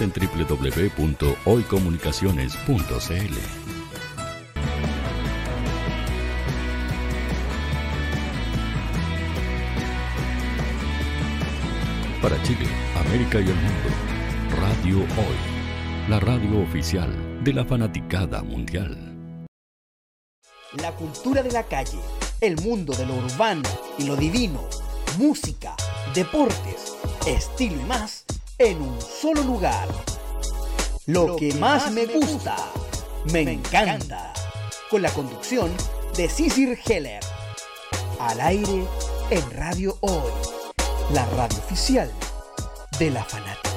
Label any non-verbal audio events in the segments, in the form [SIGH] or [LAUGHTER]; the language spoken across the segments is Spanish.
en www.hoycomunicaciones.cl. Para Chile, América y el mundo, Radio Hoy, la radio oficial de la fanaticada mundial. La cultura de la calle, el mundo de lo urbano y lo divino, música, deportes, estilo y más en un solo lugar. Lo, que, más, me gusta, me encanta. Con la conducción de Cicir Heller. Al aire en Radio Hoy, la radio oficial de la fanaticada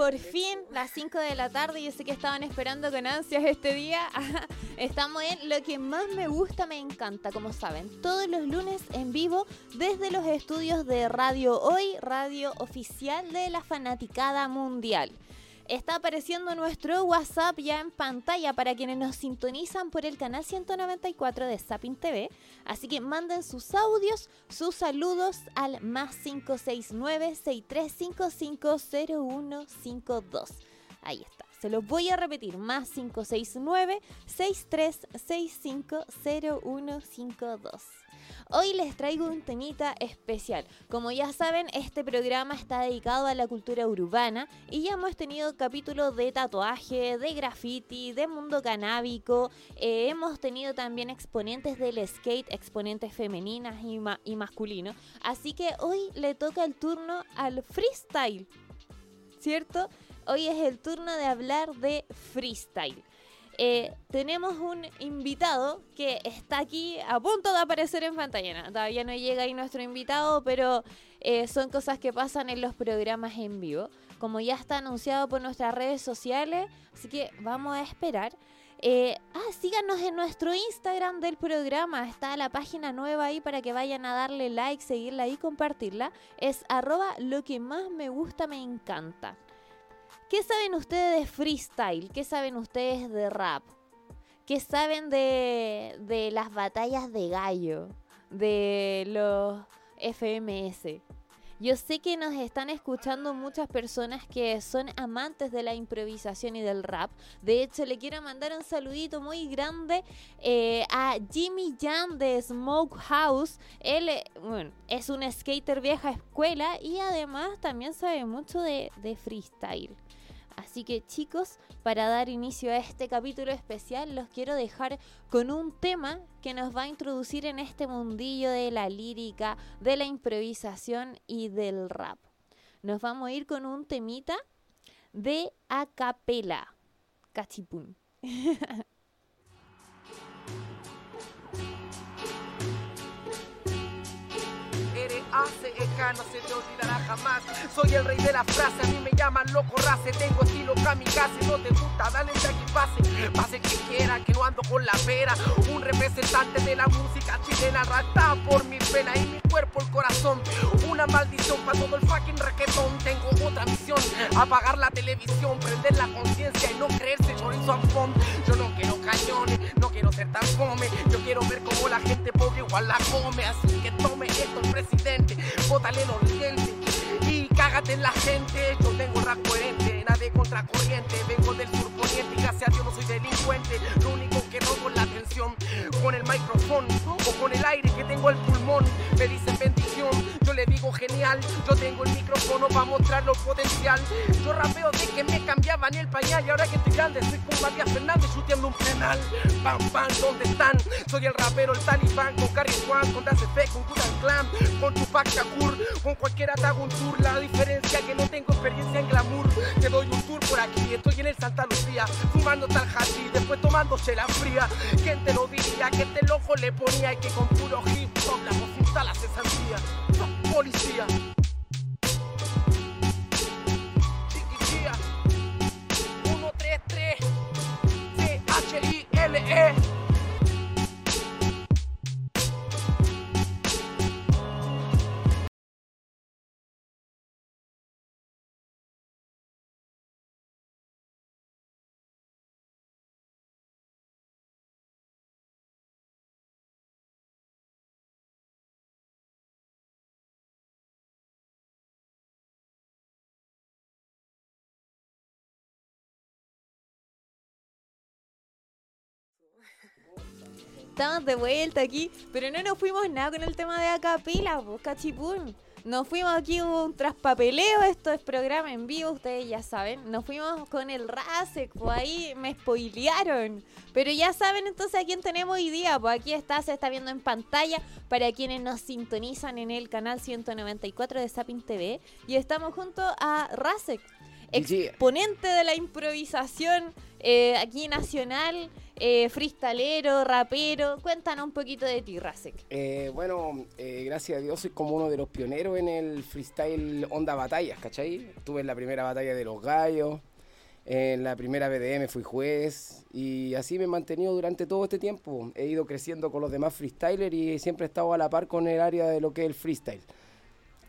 por fin, las 5 de la tarde. Yo sé que estaban esperando con ansias este día. [LAUGHS] Estamos en lo que más me gusta, me encanta, como saben. Todos los lunes en vivo desde los estudios de Radio Hoy, radio oficial de la Fanaticada Mundial. Está apareciendo nuestro WhatsApp ya en pantalla para quienes nos sintonizan por el canal 194 de Sapin TV. Así que manden sus audios, sus saludos al más 569-63550152. Ahí está. Se los voy a repetir. Más 569-63650152. Hoy les traigo un temita especial. Como ya saben, este programa está dedicado a la cultura urbana y ya hemos tenido capítulos de tatuaje, de graffiti, de mundo canábico. Eh, hemos tenido también exponentes del skate, exponentes femeninas y, ma y masculinos. Así que hoy le toca el turno al freestyle. ¿Cierto? Hoy es el turno de hablar de freestyle. Eh, tenemos un invitado que está aquí a punto de aparecer en pantalla. Todavía no llega ahí nuestro invitado, pero eh, son cosas que pasan en los programas en vivo. Como ya está anunciado por nuestras redes sociales, así que vamos a esperar. Eh, ah, síganos en nuestro Instagram del programa. Está la página nueva ahí para que vayan a darle like, seguirla y compartirla. Es arroba lo que más me gusta, me encanta. ¿Qué saben ustedes de freestyle? ¿Qué saben ustedes de rap? ¿Qué saben de, de las batallas de gallo? De los FMS. Yo sé que nos están escuchando muchas personas que son amantes de la improvisación y del rap. De hecho, le quiero mandar un saludito muy grande eh, a Jimmy Jan de Smoke House. Él eh, es un skater vieja escuela y además también sabe mucho de, de freestyle. Así que chicos, para dar inicio a este capítulo especial, los quiero dejar con un tema que nos va a introducir en este mundillo de la lírica, de la improvisación y del rap. Nos vamos a ir con un temita de acapela. Cachipún. [LAUGHS] No se te olvidará jamás. Soy el rey de la frase, a mí me llaman loco race. Tengo estilo kamikaze, no te gusta, dale de aquí pase. Pase que quiera, que no ando con la pera. Un representante de la música chilena, rata por mi pena y mi cuerpo, el corazón. Una maldición para todo el fucking raquetón. Tengo otra misión, apagar la televisión, prender la conciencia y no creerse chorizo fondo. Yo no quiero cañones, no quiero ser tan fome. Yo quiero ver cómo la gente pobre igual la come. Así que tome esto el presidente, bótale los dientes y cágate en la gente. Yo tengo rap coherente, nada de contracorriente. Vengo del sur poniente y gracias a Dios no soy delincuente. Lo único con el micrófono o con el aire que tengo el pulmón. Me dicen bendición, yo le digo genial. Yo tengo el micrófono para mostrar lo potencial. Yo rapeo de que me cambiaban el pañal y ahora que estoy grande soy como Matías Fernández chuteando un penal. Pam, pam, ¿dónde están? Soy el rapero, el talibán, con Carrie Juan, con Das Effect, con Kutan Clan, con Tupac Shakur, con cualquiera te hago un tour. La diferencia que no tengo experiencia en glamour. Te doy un tour por aquí, estoy en el Santa Lucía, fumando tal hashi, después tomándose la fría. ¿Quién te lo diría? Que este loco le ponía y que con puro hip hop la cosita la cesantía. Policía. Chiquichía. 133 C-H-I-L-E Estamos de vuelta aquí, pero no nos fuimos nada con el tema de acapela, pues, cachipún. Nos fuimos aquí un traspapeleo, esto es programa en vivo, ustedes ya saben. Nos fuimos con el Rasek, pues ahí me spoilearon. Pero ya saben entonces a quién tenemos hoy día, pues aquí está, se está viendo en pantalla para quienes nos sintonizan en el canal 194 de Sapin TV. Y estamos junto a Rasek, exponente de la improvisación eh, aquí nacional, eh, freestalero, rapero. Cuéntanos un poquito de ti, Rasek. Eh, bueno, eh, gracias a Dios soy como uno de los pioneros en el freestyle onda batallas, ¿cachai? Estuve en la primera batalla de los gallos, en la primera BDM fui juez y así me he mantenido durante todo este tiempo. He ido creciendo con los demás freestylers y siempre he estado a la par con el área de lo que es el freestyle.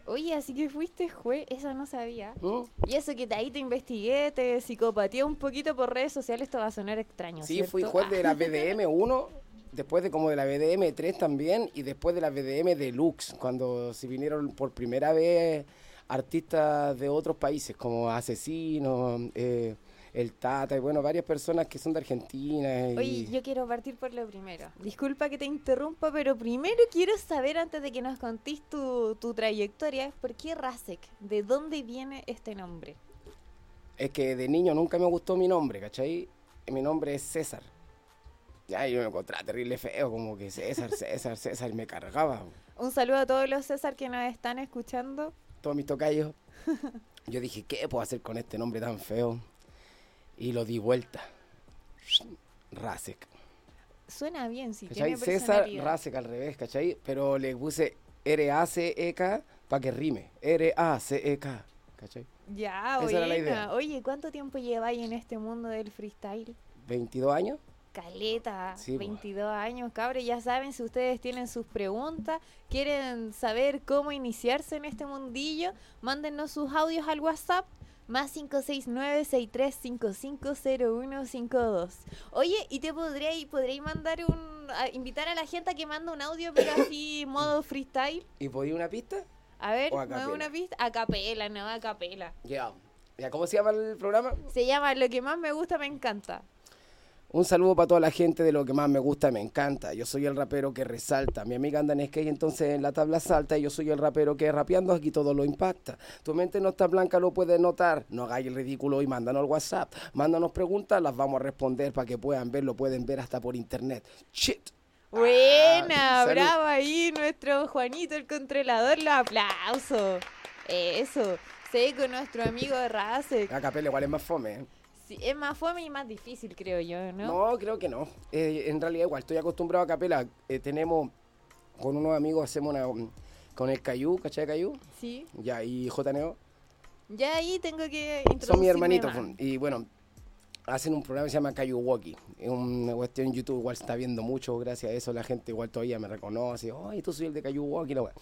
Oye, así que fuiste juez, eso no sabía. ¿Mm? Y eso que te- ahí te investigué, te psicopateé un poquito por redes sociales, esto va a sonar extraño. Sí, ¿cierto? fui juez de la. BDM 1, después de como de la BDM 3 también, y después de la BDM Deluxe, cuando se vinieron por primera vez artistas de otros países, como Asesino, eh, El Tata, y bueno, varias personas que son de Argentina. y- Oye, yo quiero partir por lo primero. Disculpa que te interrumpa, pero primero quiero saber, antes de que nos contéis tu, tu trayectoria, ¿por qué Rasek? ¿De dónde viene este nombre? Es que de niño nunca me gustó mi nombre, ¿cachai? Mi nombre es César. Ya, yo me encontraba terrible feo, como que César, [LAUGHS] César, César, y me cargaba. Un saludo a todos los César que nos están escuchando. todos mis tocayos. [LAUGHS] Yo dije, ¿qué puedo hacer con este nombre tan feo? Y lo di vuelta. Rasek. Suena bien, ¿Cachai? tiene César. Rasek al revés, ¿cachai? Pero le puse R-A-C-E-K para que rime. R-A-C-E-K, ¿cachai? Ya, Esa era la idea. Oye, ¿cuánto tiempo lleváis en este mundo del freestyle? 22 años. Caleta, Sí, po. 22 años, cabros, ya saben, si ustedes tienen sus preguntas, quieren saber cómo iniciarse en este mundillo, mándenos sus audios al WhatsApp, más 569-6355-0152. Oye, ¿y te podríais podríais mandar un, a- invitar a la gente a que mande un audio, pero así, [COUGHS] modo freestyle? ¿Y podía una pista? A ver, a una pista, a capela, no a capela. Ya. ¿Ya cómo se llama el programa? Se llama Lo que más me gusta, me encanta. Un saludo para toda la gente de lo que más me gusta, me encanta. Yo soy el rapero que resalta. Mi amiga anda en skate, entonces en la tabla salta. Y yo soy el rapero que rapeando aquí todo lo impacta. Tu mente no está blanca, lo puedes notar. No hagáis el ridículo y mándanos al WhatsApp. Mándanos preguntas, las vamos a responder para que puedan ver, lo pueden ver hasta por internet. Shit. Buena, Ah, salud. bravo ahí nuestro Juanito el controlador, los aplausos. Eso, sé con nuestro amigo Rasek. La capela igual es más fome. ¿eh? Sí, es más fome y más difícil, creo yo, ¿no? No, creo que no. Eh, en realidad igual, estoy acostumbrado a capela. Eh, tenemos, con unos amigos hacemos una... um, Con el Cayú, ¿cachai Cayú? Sí. Ya, y JNO. Ya ahí tengo que Son mis hermanitos. Y bueno, hacen un programa que se llama Walkie. Es una cuestión en YouTube, igual se está viendo mucho. Gracias a eso la gente igual todavía me reconoce. Ay, tú soy el de Walkie, la.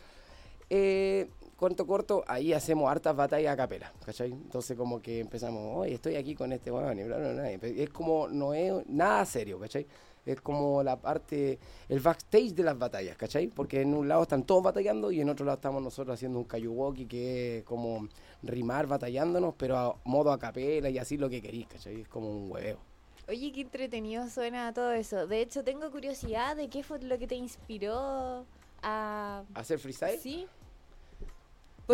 Eh, corto, corto, ahí hacemos hartas batallas a capela, ¿cachai? Entonces como que empezamos, oye, estoy aquí con este weón y bla, bla, bla. Es como, no es nada serio, ¿cachai? Es como la parte, el backstage de las batallas, ¿cachai? Porque en un lado están todos batallando y en otro lado estamos nosotros haciendo un Walkie que es como rimar batallándonos, pero a modo a capela y así lo que querís, ¿cachai? Es como un hueveo. Oye, qué entretenido suena todo eso. De hecho, tengo curiosidad de qué fue lo que te inspiró a... ¿Hacer freestyle? ¿Sí?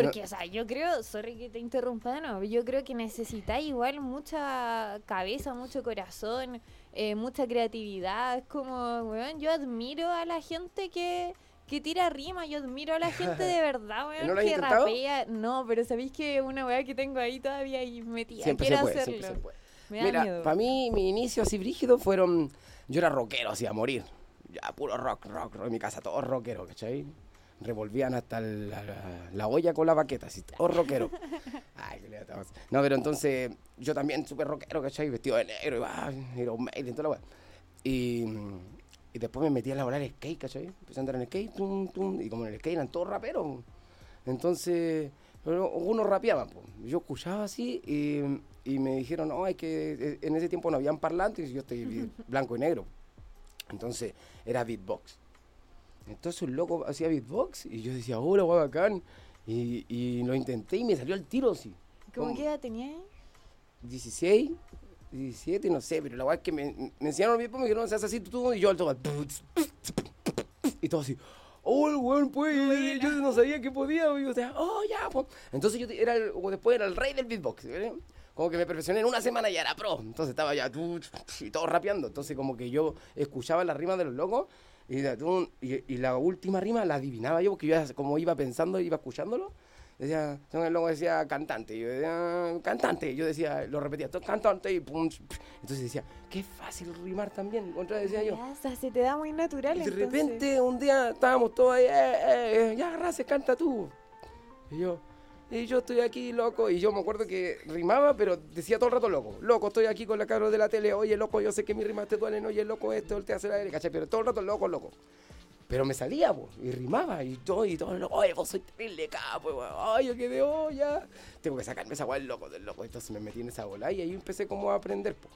Porque, o sea, yo creo, sorry que te interrumpa, no, yo creo que necesitáis igual mucha cabeza, mucho corazón, eh, mucha creatividad. Es como, weón, yo admiro a la gente que, que tira rima, yo admiro a la gente de [LAUGHS] verdad, weón, ¿No lo has que rapea. No, pero sabéis que una weá que tengo ahí todavía ahí metida. Siempre Quiero se puede, hacerlo. siempre se puede. Me Mira, para mí, mi inicio así brígido fueron. Yo era rockero, así a morir. Ya, puro rock, rock, rock. En mi casa, todos rockeros, ¿cachai? Revolvían hasta el- la, la- la olla con la baqueta, así, todos rockeros. [LAUGHS] Ay. No, pero entonces, yo también súper rockero, ¿cachai? Vestido de negro, y va, Iron Maiden, toda la. Y, y después me metí a laborar en skate, ¿cachai? Empecé a andar en skate, tum, tum, y como en el skate eran todos raperos. Entonces, pero unos rapeaban, po. yo escuchaba así y, y me dijeron, no, es que eh, en ese tiempo no habían parlantes y yo estoy blanco y negro. Entonces era beatbox. Entonces un loco hacía beatbox y yo decía, hola, guay, bacán. Y, y lo intenté y me salió el tiro así. ¿Cómo qué edad tenías? 16, 17, no sé, pero la weá es que me, me enseñaron el beatbox, me dijeron, se hace así, tú, y yo al tocar. Y todo así. Oh, el weón, pues, yo no sabía que podía, y yo decía, oh, ya, pues. Entonces yo era, el- o después era el rey del beatbox, ¿verdad? Como que me perfeccioné en una semana y era pro. Entonces estaba ya y todo rapeando. Entonces como que yo escuchaba las rimas de los locos y, la última rima la adivinaba yo porque yo como iba pensando, iba escuchándolo. Decía, el loco decía cantante, yo decía cantante, yo decía, lo repetía, cantante y pum. Entonces decía, qué fácil rimar también, contra decía yo. Se te da muy natural. Y de entonces. repente un día estábamos todos ahí, eh, eh, eh, ya, Race, canta tú. Y yo, y yo estoy aquí, loco. Y yo me acuerdo que rimaba, pero decía todo el rato loco. Loco, estoy aquí con la cabra de la tele. Oye, loco, yo sé que mis rimas te duelen. Oye, loco, esto, él te hace la ¿cachai? Pero todo el rato loco, loco. Pero me salía, po, y rimaba, y todo, y todo, loco, oye, vos soy terrible capo. Ay, yo quedé, oh, ya. Tengo que sacarme esa del loco, del loco. Entonces me metí en esa bola y ahí empecé como a aprender, po.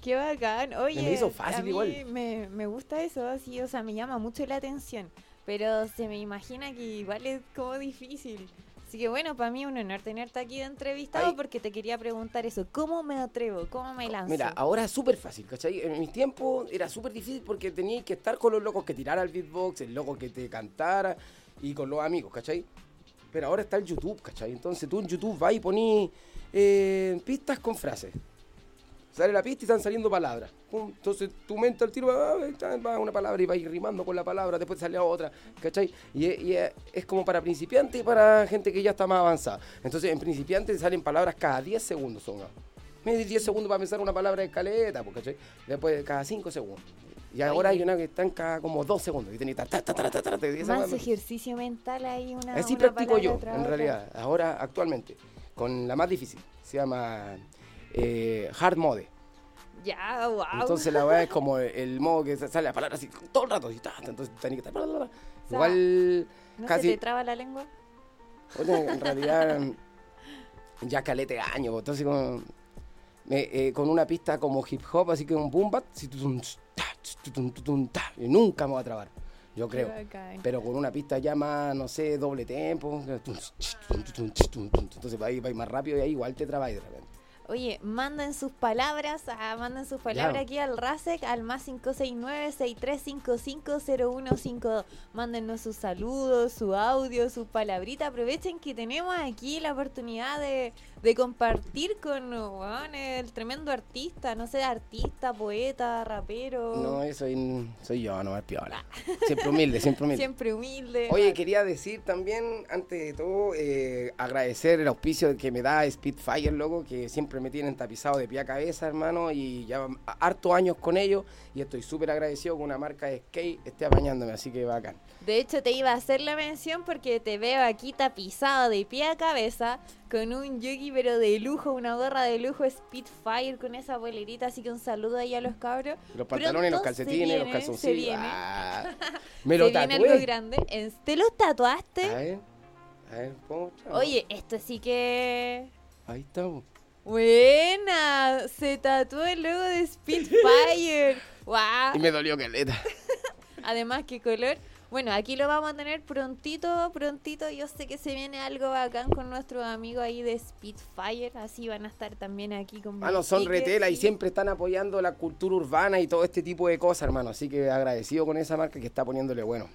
Qué bacán. Oye, me hizo fácil a mí igual. Me, me gusta eso, así, o sea, me llama mucho la atención. Pero se me imagina que igual es como difícil. Así que bueno, para mí un honor tenerte aquí de entrevistado Ay. porque te quería preguntar eso. ¿Cómo me atrevo? ¿Cómo me lanzo? Mira, ahora es súper fácil, ¿cachai? En mis tiempos era súper difícil porque tenías que estar con los locos que tirara el beatbox, el loco que te cantara y con los amigos, ¿cachai? Pero ahora está el YouTube, ¿cachai? Entonces tú en YouTube vas y ponís eh, pistas con frases. Sale la pista y están saliendo palabras. Entonces tu mente al tiro va, una palabra y va a ir rimando con la palabra, después sale otra, ¿cachai? Y, es- y es- como para principiantes y para gente que ya está más avanzada. Entonces en principiantes salen palabras cada 10 segundos. Son, me di 10 segundos para pensar una palabra de escaleta, pues, ¿cachai? Después cada 5 segundos. Y ahora hay una que está en cada como 2 segundos. Y tenés ta, ta, ta, ta, ta, Más ejercicio mental ahí, una Así practico yo, en realidad, ahora actualmente, con la más difícil. Se llama eh, Hard Mode. Ya, wow. Entonces la weá es como el modo que sale la palabra así todo el rato. Y ta, entonces tenés que estar. sea, Igual, ¿No se casi. te traba la lengua? Oye, en realidad, ya calete años. Entonces, como, me- eh, con una pista como hip hop, así que un boom ta, y nunca me voy a trabar. Yo creo. Pero con una pista ya más, no sé, doble tempo. Entonces va a ir, va más rápido y ahí igual te trabas de repente. Oye, manden sus palabras, ah, manden sus palabras aquí al RASEC, al más 569-6355-0152. Mándennos sus saludos, su audio, sus palabritas. Aprovechen que tenemos aquí la oportunidad de, de compartir con el tremendo artista, no sé, artista, poeta, rapero. No, yo soy, soy yo, no es piola. Siempre humilde, siempre humilde. Siempre humilde. Oye, quería decir también, antes de todo, eh, agradecer el auspicio que me da Spitfire, loco, que siempre me tienen tapizado de pie a cabeza, hermano, y ya harto años con ellos, y estoy súper agradecido que una marca de skate esté apañándome, así que bacán. De hecho, te iba a hacer la mención porque te veo aquí tapizado de pie a cabeza con un yogi pero de lujo, una gorra de lujo Spitfire con esa bolerita, así que un saludo ahí a los cabros. Los pantalones, los Pronto se calcetines, los viene, se calzoncillos. viene. ah, [LAUGHS] me lo Se viene algo tatué. grande. ¿Te lo tatuaste? A ver, a ver, ¿puedo mostrar? Oye, esto sí que... Ahí estamos. Buena, se tatuó el logo de [LAUGHS] Spitfire. wow. Y me dolió caleta. [LAUGHS] Además, qué color. Bueno, aquí lo vamos a tener prontito, prontito. Yo sé que se viene algo bacán con nuestros amigos ahí de Spitfire. Así van a estar también aquí con Hermano, son stickers retela y siempre están apoyando la cultura urbana y todo este tipo de cosas, hermano. Así que agradecido con esa marca que está poniéndole bueno.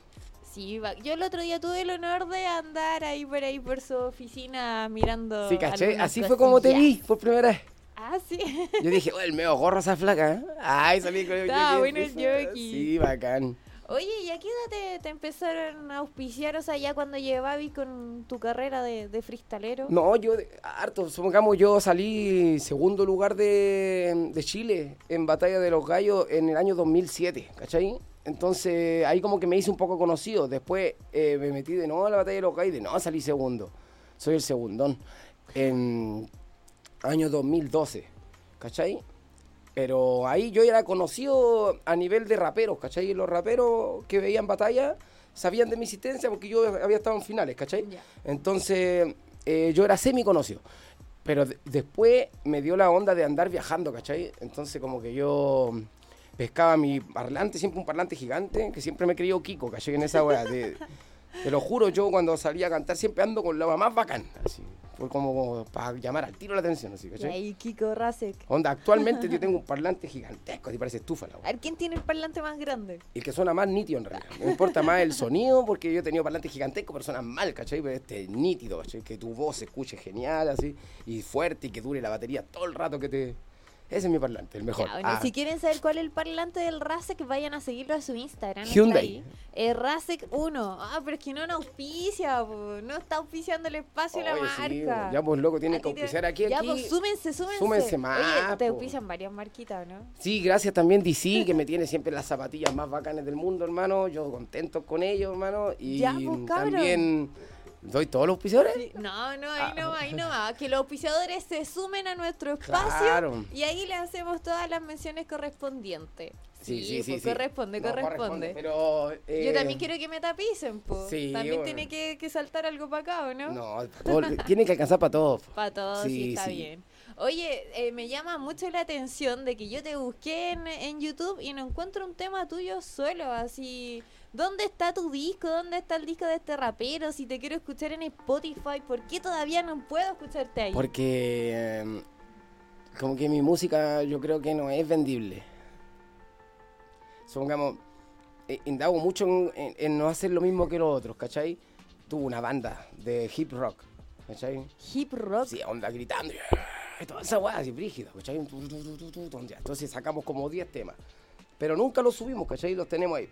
Sí, yo el otro día tuve el honor de andar ahí por ahí por su oficina mirando. Sí, caché. Así fue como te vi por primera vez. Ah, sí. Yo dije, oh, el medio gorro esa flaca. ¿eh? Ay, salí con [LAUGHS] el jockey bueno el jockey. Sí, bacán. Oye, ¿y a qué edad te, empezaron a auspiciar? O sea, ya cuando llevabas con tu carrera de, freestalero. No, yo, harto, supongamos, yo salí segundo lugar de, de Chile en Batalla de los Gallos en el año 2007, ¿cachai? Entonces ahí como que me hice un poco conocido. Después eh, me metí de nuevo a la Batalla de los Gallos y de no, salí segundo. Soy el segundón. En año 2012, ¿cachai? Pero ahí yo era conocido a nivel de raperos, ¿cachai? Y los raperos que veían batalla sabían de mi existencia porque yo había estado en finales, ¿cachai? Entonces eh, yo era semi conocido. Pero de- después me dio la onda de andar viajando, ¿cachai? Entonces como que yo pescaba mi parlante, siempre un parlante gigante, que siempre me creyó Kiko, ¿cachai? En esa de- te lo juro, yo cuando salía a cantar siempre ando con la más bacán. Así. Fue como para llamar al tiro la atención, así, ¿cachai? ahí Kiko Rasek. Onda, actualmente [LAUGHS] yo tengo un parlante gigantesco, así parece estufa la A ver, ¿quién tiene el parlante más grande? El que suena más nítido en realidad. Me importa más el sonido, porque yo he tenido parlantes gigantescos, pero suenan mal, ¿cachai? Pero este es nítido, ¿cachai? Que tu voz se escuche genial, así, y fuerte, y que dure la batería todo el rato que te... Ese es mi parlante, el mejor. Ya, bueno, Ah, Si quieren saber cuál es el parlante del Rasek, vayan a seguirlo a su Instagram. Hyundai. Eh, Rasek 1. Ah, pero es que no nos auspicia, po. no está auspiciando el espacio la oye, sí, marca. ya pues loco, tienen A que ti te- auspiciar aquí, Ya, aquí. pues súmense, súmense. Súmense más, Oye, te auspician varias marquitas, ¿no? Sí, gracias también DC, que me tiene siempre las zapatillas más bacanas del mundo, hermano. Yo contento con ellos, hermano. Y Ya, pues, cabrón. también doy todos los auspiciadores. Sí, No, no, ahí Ah. no, ahí no va. Que los auspiciadores se sumen a nuestro espacio Claro. y ahí le hacemos todas las menciones correspondientes. Sí, sí, sí. pues, sí. corresponde, No, corresponde. Pero. Yo eh, también quiero que me tapicen, pues. sí, también bueno. tiene que, que saltar algo para acá, ¿o no? No, todo- tiene que alcanzar para todos. Para todos, sí, está bien. Oye, eh, me llama mucho la atención de que yo te busqué en, en YouTube y no encuentro un tema tuyo solo, así... ¿Dónde está tu disco? ¿Dónde está el disco de este rapero? Si te quiero escuchar en Spotify, ¿por qué todavía no puedo escucharte ahí? Porque. eh, como que mi música yo creo que no es vendible. Supongamos, eh, indago mucho en, en- en no hacer lo mismo que los otros, ¿cachai? Tuve una banda de hip rock, ¿cachai? Hip rock. Sí, onda gritando. Toda esa weá así brígida, ¿cachai? Entonces sacamos como 10 temas. Pero nunca los subimos, ¿cachai? Los tenemos ahí.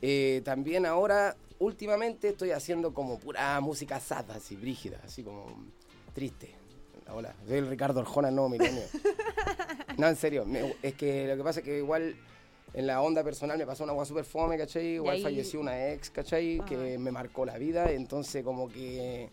Eh, también ahora, últimamente, estoy haciendo como pura música sad, así brígida, así como triste. Hola, soy el Ricardo Arjona, no, milenio. [LAUGHS] no, en serio, me- es que lo que pasa es que igual en la onda personal me pasó una agua súper fome, ¿cachai? Igual ahí- falleció una ex, ¿cachai? Que me marcó la vida, entonces como que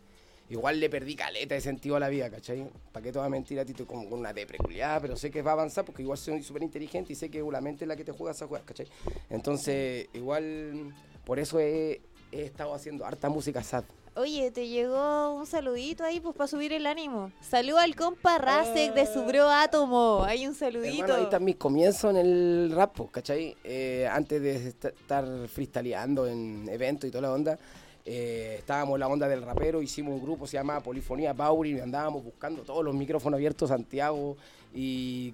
igual le perdí caleta de sentido a la vida, ¿cachai? ¿Para qué te voy a mentir a ti? Estoy como con una depre culiada, pero sé que va a avanzar porque igual soy súper inteligente y sé que la mente es la que te juega esa juega, ¿cachai? Entonces, igual por eso he, he estado haciendo harta música sad. Oye, te llegó un saludito ahí pues para subir el ánimo. Salud al compa Rasek de su bro Átomo. Hay un saludito. Hermano, ahí están mis comienzos en el rap, po, ¿cachai? Eh, antes de est- estar freestyleando en eventos y toda la onda, eh, estábamos en la onda del rapero, hicimos un grupo, se llamaba Polifonía Bauri, y andábamos buscando todos los micrófonos abiertos Santiago y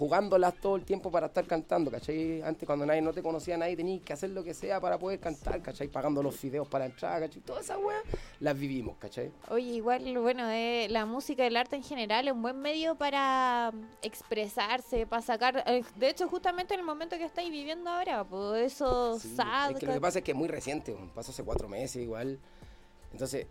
jugándolas todo el tiempo para estar cantando, ¿cachai? Antes cuando nadie no te conocía, nadie tenías que hacer lo que sea para poder cantar, ¿cachai? Pagando los fideos para entrar, ¿cachai? Todas esas weas las vivimos, ¿cachai? Oye, igual, bueno, eh, la música y el arte en general es un buen medio para mm, expresarse, para sacar... eh, de hecho, justamente en el momento que estáis viviendo ahora, pues eso Sí, sad, es que lo que pasa es que es muy reciente, pasó hace cuatro meses igual. Entonces,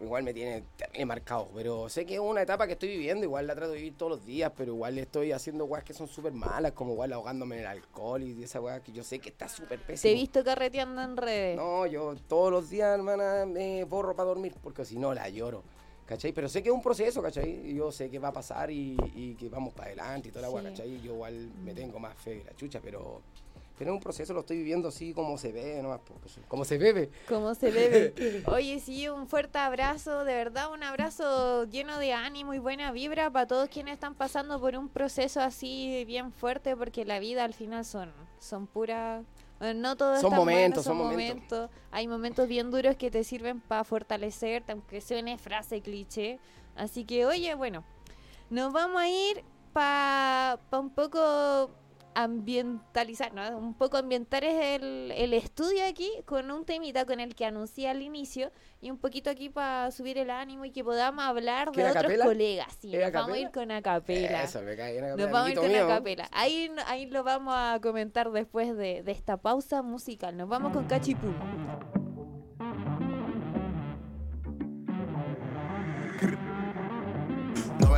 igual me tiene marcado. Pero sé que es una etapa que estoy viviendo, igual la trato de vivir todos los días, pero igual estoy haciendo weas que son súper malas, como igual ahogándome en el alcohol y esa wea que yo sé que está súper Te pésimo. he visto carreteando en redes. No, yo todos los días, hermana, me borro para dormir, porque si no la lloro. ¿Cachai? Pero sé que es un proceso, ¿cachai? Yo sé que va a pasar y, y que vamos para adelante y toda la Sí. ¿cachai? Yo igual me tengo más fe que la chucha, pero, pero es un proceso, lo estoy viviendo así como se ve, nomás, soy- como se bebe. Como se debe. [LAUGHS] Oye, sí, un fuerte abrazo, de verdad, un abrazo lleno de ánimo y buena vibra para todos quienes están pasando por un proceso así bien fuerte, porque la vida al final son, son puras. bueno, No todo Son momentos, son son momentos. momentos. Hay momentos bien duros que te sirven para fortalecerte, aunque suene frase cliché. Así que, oye, bueno, nos vamos a ir para un poco ambientalizar, ¿no? Un poco ambientar el, el estudio aquí con un temita con el que anuncié al inicio y un poquito aquí para subir el ánimo y que podamos hablar de ¿Quiere otros colegas. Sí, ¿Quiere nos vamos a ir con acapela. Eso, me cae Nos vamos a ir con mío. acapela. Ahí, ahí lo vamos a comentar después de, de esta pausa musical. Nos vamos con Cachipún.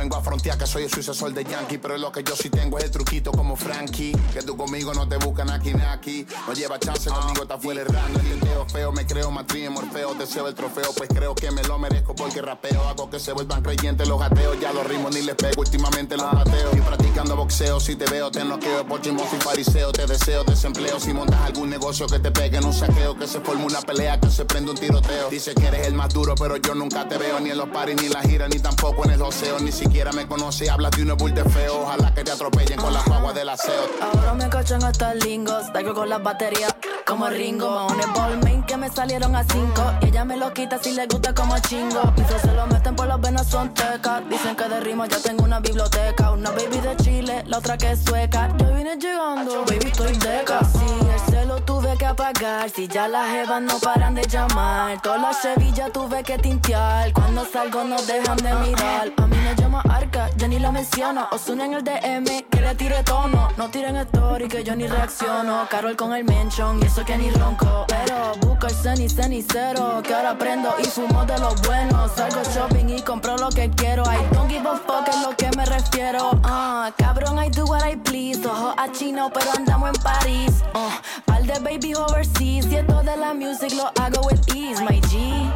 Vengo a frontear que soy el sucesor de Yankee, pero lo que yo sí tengo es el truquito como Frankie. Que tú conmigo no te buscan aquí ni aquí. No lleva chance, conmigo está fuera el rango. Tinteo feo, me creo matriz morfeo. Deseo el trofeo, pues creo que me lo merezco porque rapeo. Hago que se vuelvan creyentes los ateos. Ya los ritmos ni les pego, últimamente los pateo. Y practicando boxeo, si te veo, te noqueo. Por chismoso y fariseo, te deseo desempleo. Si montas algún negocio que te pegue en un saqueo, que se forme una pelea, que se prende un tiroteo. Dice que eres el más duro, pero yo nunca te veo ni en los paris, ni en la gira, ni tampoco en el joseo. Ni siquiera Cualquiera me conoce, hablas de un bull de feo. Ojalá que te atropellen con las aguas del aseo. Ahora me cachan hasta lingos, traigo con las baterías como Ringo. Un ballmain que me salieron a cinco. Y ella me lo quita si le gusta como chingo. Y se lo meten por las venas son tecas. Dicen que de rima ya tengo una biblioteca. Una baby de Chile, la otra que es sueca. Yo vine llegando, baby, estoy deca. Sí, el celo tuve que apagar. Si ya las jevas no paran de llamar. Toda la Sevilla tuve que tintear. Cuando salgo no dejan de mirar. A mí me llama Arca, ya ni la menciono. Os en el DM, que le tire tono. No tiren story, que yo ni reacciono. Carol con el mention, y eso que ni ronco. Pero busca el cenicero, que ahora prendo y fumo de lo bueno. Salgo shopping y compro lo que quiero. I don't give a fuck, es lo que me refiero. Ah, cabrón, I do what I please. Ojo a chino, pero andamos en París. Uh, pal de baby overseas. Y esto de la music lo hago with ease, my G.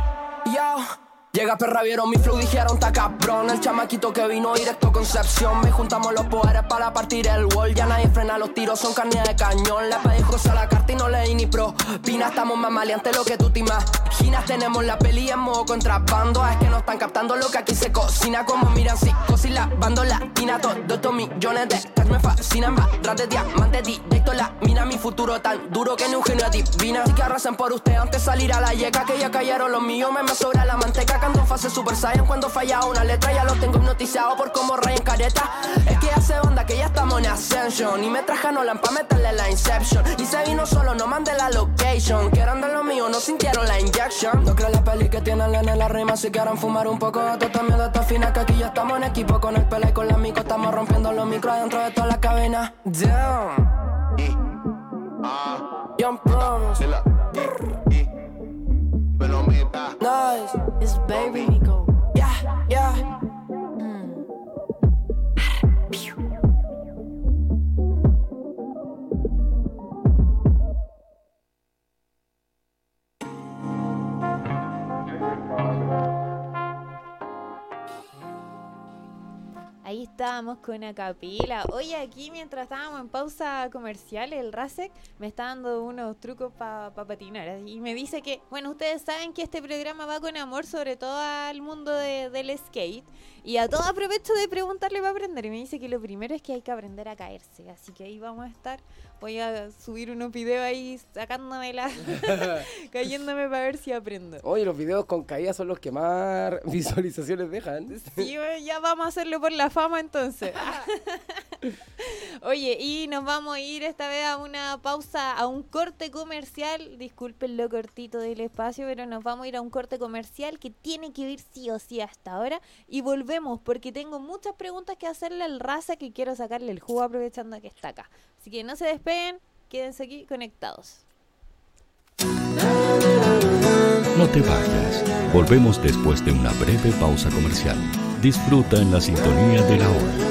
Yo. Llega perra, vieron mi flow, dijeron ta cabrón El chamaquito que vino directo Concepción. Me juntamos los poderes para partir el wall. Ya nadie frena los tiros, son carne de cañón. Le pedí a la carta y no leí ni pro Pina, estamos más maleantes lo que tú te imaginas. Tenemos la peli en modo contrabando. Es que no están captando lo que aquí se cocina. Como miran psicos y la bando latina Todos estos millones de me fascinan Barras de diamante directo la mina. Mi futuro tan duro que ni un genio adivina. Así que arrasen por usted antes salir a la yeca Que ya cayeron los míos, me sobra la manteca sacando fase Super Saiyan. Cuando falla una letra Ya lo tengo hipnotizado por como en careta. Es que hace onda que ya estamos en Ascension. Y me traje Nolan pa' meterle la Inception. Y se vino solo, no mande la location. Quieran de lo mío, no sintieron la injection. No creo la peli que tienen en la rima Si quieren fumar un poco, esto también de esta fina Que aquí ya estamos en equipo. Con el pele y con la mico Estamos rompiendo los micros dentro de toda la cabina Damn y, ah, Young Promise. Nice, it's baby Nico. Yeah, yeah. Estábamos con Acapila. Oye, aquí mientras estábamos en pausa comercial, el Rasek me está dando unos trucos para patinar. Y me dice que, bueno, ustedes saben que este programa va con amor sobre todo al mundo del skate. Y a todo aprovecho de preguntarle para aprender. Y me dice que lo primero es que hay que aprender a caerse. Así que ahí vamos a estar. Voy a subir unos videos ahí sacándome la. [LAUGHS] cayéndome para ver si aprendo. Oye, los videos con caídas son los que más [LAUGHS] visualizaciones dejan. Sí, ya vamos a hacerlo por la fama entonces. [LAUGHS] [LAUGHS] Oye, y nos vamos a ir esta vez a una pausa, a un corte comercial. Disculpen lo cortito del espacio, pero nos vamos a ir a un corte comercial que tiene que ir sí o sí hasta ahora. Y volvemos porque tengo muchas preguntas que hacerle al raza que quiero sacarle el jugo aprovechando que está acá. Así que no se despeguen, quédense aquí conectados. No te vayas. Volvemos después de una breve pausa comercial. Disfruta en la sintonía de la hora.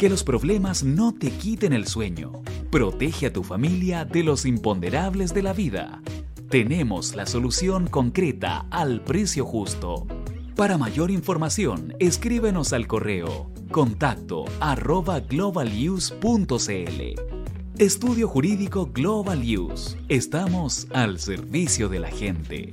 Que los problemas no te quiten el sueño. Protege a tu familia de los imponderables de la vida. Tenemos la solución concreta al precio justo. Para mayor información, escríbenos al correo contacto arroba globaluse.cl. Estudio Jurídico Global Use. Estamos al servicio de la gente.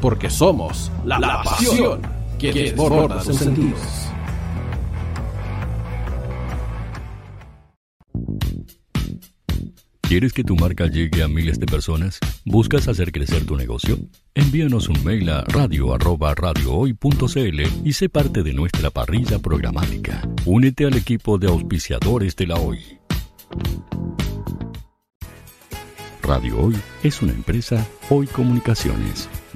Porque somos la, la pasión que desborda sus sentidos. ¿Quieres que tu marca llegue a miles de personas? ¿Buscas hacer crecer tu negocio? Envíanos un mail a radio@radiohoy.cl y sé parte de nuestra parrilla programática. Únete al equipo de auspiciadores de la Hoy. Radio Hoy es una empresa Hoy Comunicaciones.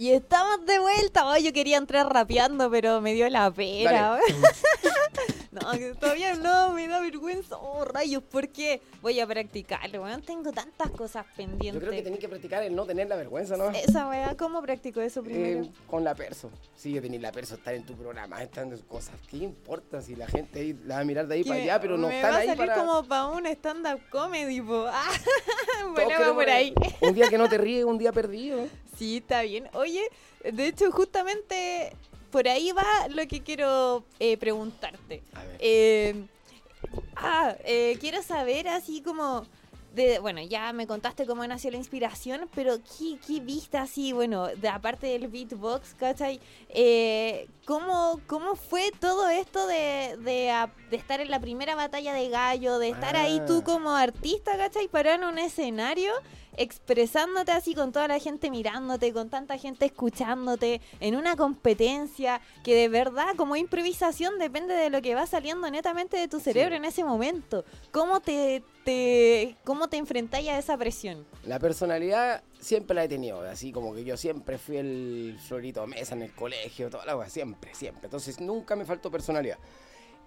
Y estamos de vuelta. Yo quería entrar rapeando, pero me dio la pena. [LAUGHS] No, todavía no, me da vergüenza. Oh, rayos, ¿por qué? Voy a practicarlo, weón. Tengo tantas cosas pendientes. Yo creo que tenés que practicar el no tener la vergüenza, ¿no? Esa weá, ¿cómo practico eso primero? Eh, con la perso. Sí, tenés la perso, estar en tu programa, están cosas. ¿Qué importa si la gente ahí la va a mirar de ahí para allá, pero no me están va a salir para... como para un stand-up comedy, po. [LAUGHS] Ah, bueno, va por ahí. Un día que no te ríes, un día perdido. [LAUGHS] Sí, está bien. Oye, de hecho, justamente por ahí va lo que quiero eh, preguntarte. A ver. Eh, ah, eh, quiero saber así como... De, bueno, ya me contaste cómo nació la inspiración, pero ¿qué, qué viste así, bueno, de, aparte del beatbox, ¿cachai? Eh, ¿cómo, ¿Cómo fue todo esto de, de, a- de estar en la primera batalla de gallo, de estar ahí tú Ah. como artista, ¿cachai? Parar en un escenario expresándote así con toda la gente mirándote, con tanta gente escuchándote, en una competencia que de verdad como improvisación depende de lo que va saliendo netamente de tu cerebro en ese momento. ¿Cómo te, te, cómo te enfrentáis a esa presión? La personalidad siempre la he tenido, así como que yo siempre fui el florito mesa en el colegio, toda la cosa, siempre, siempre. Entonces nunca me faltó personalidad.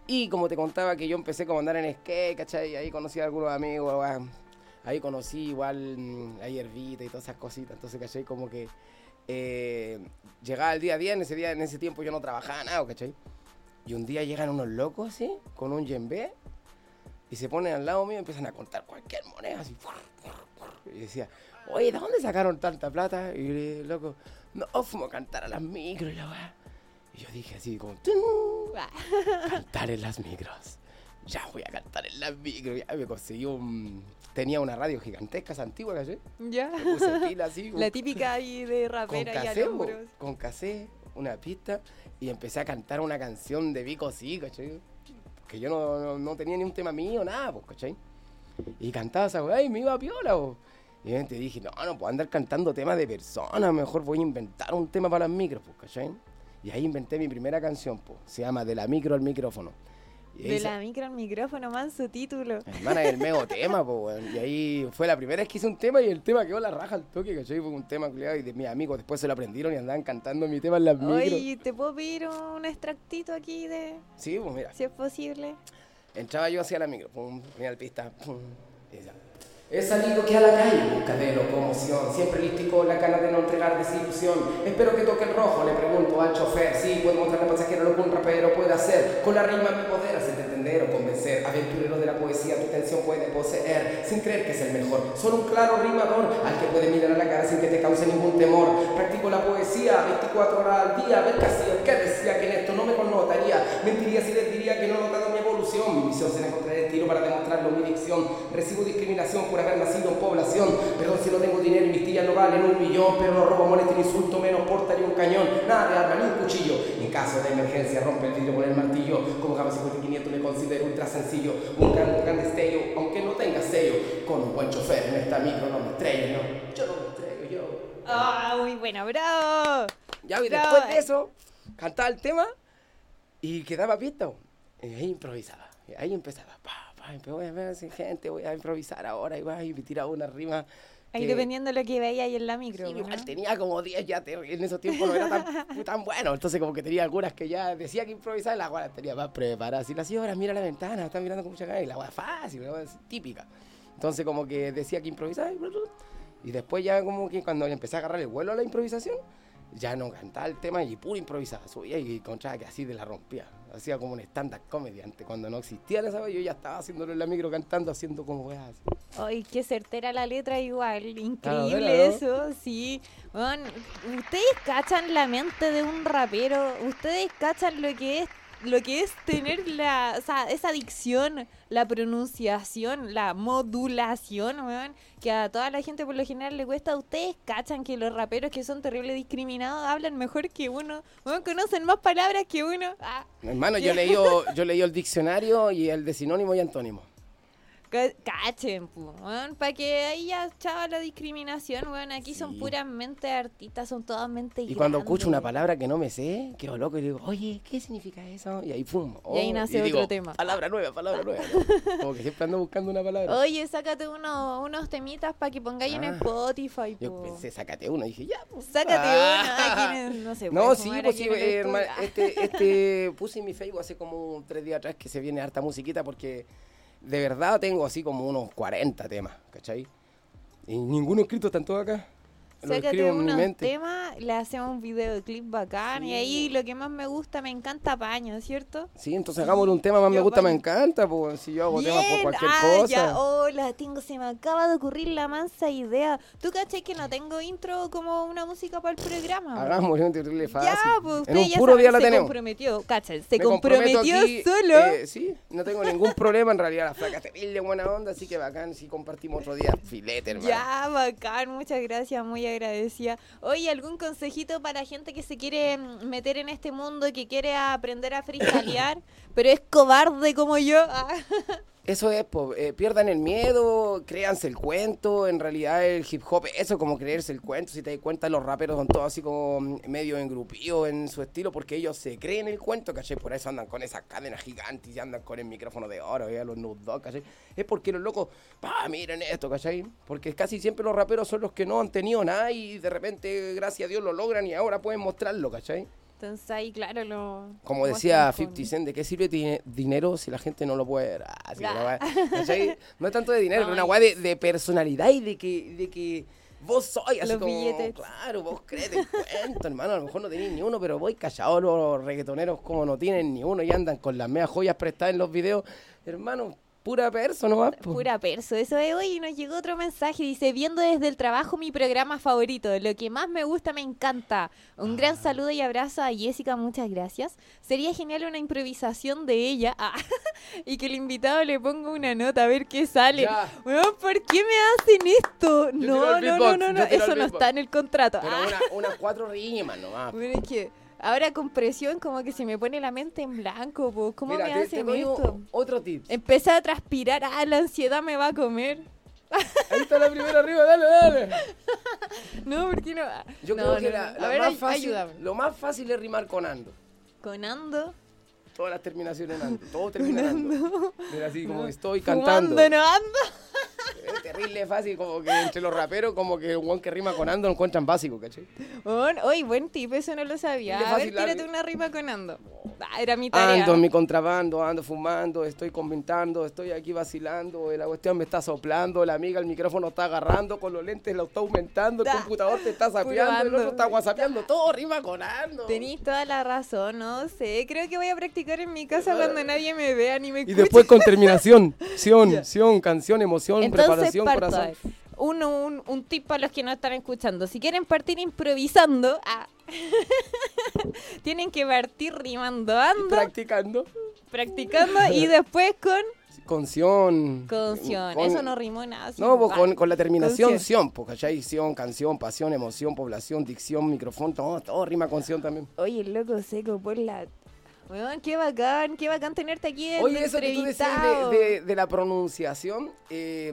Y como te contaba que yo empecé como a andar en skate, ¿cachai? Y ahí conocí a algunos amigos. Ahí conocí igual mm, a Hierbita y todas esas cositas. Entonces, ¿cachai? Como que eh, llegaba el día a día, en ese día, en ese tiempo yo no trabajaba nada, ¿cachai? Y un día llegan unos locos así, con un yembe, y se ponen al lado mío y empiezan a contar cualquier moneda así. Y decía, oye, ¿de dónde sacaron tanta plata? Y el loco, no, fuimos a cantar a las micros y la weá. Y yo dije así como, "Tum, [LAUGHS] cantar en las micros. Ya voy a cantar en las micros. Ya me conseguí un... Tenía una radio gigantesca, antigua, ¿cachai? Ya. Me puse pila así. La típica ahí de con rapera y cassette, po, hombro. con cassette, una pista, y empecé a cantar una canción de Vico Sí, ¿cachai? Que yo no, no- no tenía ni un tema mío, nada, pues, ¿cachai? Y cantaba esa weá y me iba a piola, po. Y obviamente dije, no, no puedo andar cantando temas de personas, mejor voy a inventar un tema para las micros, pues, ¿cachai? Y ahí inventé mi primera canción, pues, se llama De la micro al micrófono. De la micro al micrófono, man, su título. Hermana, el mego [LAUGHS] tema, po, weón. Y ahí fue la primera vez que hice un tema y el tema quedó la raja al toque, ¿cachai? Fue un tema culiado y de mis amigos después se lo aprendieron y andaban cantando mi tema en las micros. Oye, ¿te puedo pedir un extractito aquí de, Sí, pues mira. si es posible? Entraba yo hacia la micro, pum, ponía el pista, pum, y ya. He salido que a la calle busca de locomoción, siempre con la gana de no entregar desilusión. Espero que toque el rojo, le pregunto al chofer. Sí, puedo mostrarle al pasajero lo que un rapero puede hacer. Con la rima mi poder hacerte entender o convencer. Aventurero de la poesía, tu atención puede poseer, sin creer que es el mejor. Solo un claro rimador al que puede mirar a la cara sin que te cause ningún temor. Practico la poesía 24 horas al día. Ver qué hacía, que decía que en esto no me connotaría. Mentiría si les mi misión será encontrar el tiro para demostrarlo mi dicción. Recibo discriminación por haber nacido en población. Perdón si no tengo dinero y mis tías no valen un millón. Pero no robo, molesto ni insulto, menos portaría un cañón. Nada de arma ni un cuchillo. En caso de emergencia rompe el vidrio con el martillo. Como Gama 5500 me considero ultra sencillo. Un gran, un gran destello, aunque no tenga sello. Con un buen chofer en esta micro no me estrello, no. Yo no me estrello, yo. Ah, muy buena, bravo. Ya, y Bravo. después de eso, cantaba el tema y quedaba pista. bo. Y ahí improvisaba. Ahí empezaba. Pa, pa, voy a ver si gente, voy a improvisar ahora. Y, va, y me tiraba una rima. Ahí dependiendo de lo que veía ahí en la micro. Sí, ¿no? igual tenía como 10 ya, te- en esos tiempos no era tan, [LAUGHS] tan bueno. Entonces, como que tenía algunas que ya decía que improvisaba y las guaras tenía más preparadas. Y las señoras mira la ventana, están mirando con mucha cara y la guada fácil, la es típica. Entonces, como que decía que bla. y después, ya como que cuando le empecé a agarrar el vuelo a la improvisación, ya no cantaba el tema y puro improvisaba. Subía y encontraba que así de la rompía. Hacía como un stand-up comedy antes. Cuando no existía esa yo ya estaba haciéndolo en la micro cantando, haciendo como weas así. Ay, qué certera la letra igual. Increíble eso, sí. Bueno, ustedes cachan la mente de un rapero. Ustedes cachan lo que es lo que es tener la, esa dicción, la pronunciación, la modulación, que a toda la gente por lo general le cuesta. Ustedes cachan que los raperos que son terrible discriminados hablan mejor que uno, conocen más palabras que uno. Ah, Hermano, yo leí, yo leí el diccionario y el de sinónimo y antónimo. Cachen, para que ahí ya chava la discriminación, bueno, aquí son puramente artistas, son todas mente Y cuando escucho una palabra que no me sé, quedo loco y digo, oye, ¿qué significa eso? Y ahí pum. y ahí oh, nace otro tema. Palabra nueva, palabra nueva. [LAUGHS] Como que siempre ando buscando una palabra. Oye, sácate uno, unos temitas para que pongáis en ah. Spotify. Yo pensé, sácate uno, y dije, ya, pues. Sácate ah. uno. no sé, No, sí, pues sí, eh, este, [LAUGHS] este, puse en mi Facebook hace como tres días atrás que se viene harta musiquita porque de verdad tengo así como unos 40 temas, ¿cachai? Y ninguno escrito tanto acá. Sácate unos temas, le hacemos un videoclip bacán y ahí lo que más me gusta, me encanta Paño, ¿cierto? Sí, entonces hagamos un tema más me gusta, me encanta, pues si yo hago temas por cualquier ah, cosa. Ya, hola, tengo, se me acaba de ocurrir la mansa idea. ¿Tú caché que no tengo intro como una música para el programa? Hagamos un terrible fácil. Ya, pues en un puro día la se tenemos. comprometió, ¿cachai? Se comprometió solo. Eh, sí, no tengo ningún [LAUGHS] problema en realidad, la flaca terrible buena onda, así que bacán, si compartimos otro día, filete, hermano. Ya, bacán, muchas gracias, muy agradecida. Oye, ¿algún consejito para gente que se quiere mm, meter en este mundo y que quiere aprender a freestylear, [COUGHS] pero es cobarde como yo? [LAUGHS] Eso es, eh, pierdan el miedo, créanse el cuento, en realidad el hip hop, eso como creerse el cuento, si te das cuenta los raperos son todos así como medio engrupidos en su estilo porque ellos se creen el cuento, ¿cachai? Por eso andan con esas cadenas gigantes y andan con el micrófono de oro, ¿eh? los nudos, ¿cachai? Es porque los locos, pa, miren esto, ¿cachai? Porque casi siempre los raperos son los que no han tenido nada y de repente, gracias a Dios, lo logran y ahora pueden mostrarlo, ¿cachai? Entonces ahí, claro, lo... Como decía 50 Cent, ¿de qué sirve dinero si la gente no lo puede ver? Ah, [LAUGHS] no, es tanto de dinero, pero una guay de, personalidad y de que, de que vos sois así como, billetes. claro, vos crees el cuento, hermano, a lo mejor no tenéis ni uno, pero voy callado los reggaetoneros como no tienen ni uno y andan con las meas joyas prestadas en los videos, hermano, Pura perso nomás. Pura perso. Eso de hoy nos llegó otro mensaje. Dice, viendo desde el trabajo mi programa favorito. Lo que más me gusta, me encanta. Un gran ah. saludo y abrazo a Jessica. Muchas gracias. Sería genial una improvisación de ella. [LAUGHS] Ah, y que el invitado le ponga una nota a ver qué sale. ¿por qué me hacen esto? no, no, no, no, no, Eso no está en el contrato. Pero ah. unas cuatro rimas nomás. Bueno, es que Ahora con presión como que se me pone la mente en blanco, pues. ¿Cómo me hacen esto? Otro tip. Empecé a transpirar, ah, la ansiedad me va a comer. [LAUGHS] Ahí está la primera arriba, dale, dale. no, ¿por qué no? Yo creo que la, más fácil, lo más fácil es rimar con ando. ¿Con ando? Todas las terminaciones en ando, todo [LAUGHS] termina en ando. Mira, así como estoy cantando. Fumando, no ando. Terrible fácil, como que entre los raperos, como que un que rima con Ando lo encuentran básico, ¿cachai? Oye, buen tip, eso no lo sabía. A ver, tírate una rima con Ando. Ah, era mi tarea. Ando en mi contrabando, ando fumando, estoy comentando, estoy aquí vacilando, la cuestión me está soplando, la amiga el micrófono está agarrando, con los lentes lo está aumentando, el computador te está sapeando, el otro está whatsappeando, todo rima con Ando. Tenís toda la razón, no sé, creo que voy a practicar en mi casa cuando nadie me vea ni me escuche. Y después con terminación, [LAUGHS] sion, sion, canción, emoción, preparación, un, un tip para los que no están escuchando. Si quieren partir improvisando, ah, [LAUGHS] tienen que partir rimando, ando. Practicando. Practicando y [LAUGHS] después con... Conción. Conción, eso no rimó nada. No, con, con, la terminación sion, porque allá hay sion, canción, pasión, emoción, población, dicción, micrófono, todo, todo rima con sion también. Oye, el loco seco por la qué bacán, qué bacán tenerte aquí en Oye, eso que tú decías de, de, la pronunciación, eh,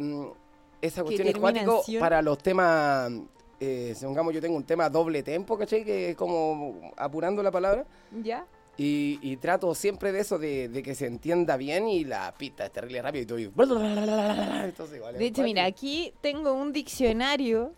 esa cuestión es cuático para los temas, eh, supongamos yo tengo un tema doble tempo, ¿cachai? Que es como apurando la palabra. Ya. Y, y, trato siempre de eso, de, de, que se entienda bien y la pista es terrible rápido y todo. Entonces, de hecho, mira, aquí tengo un diccionario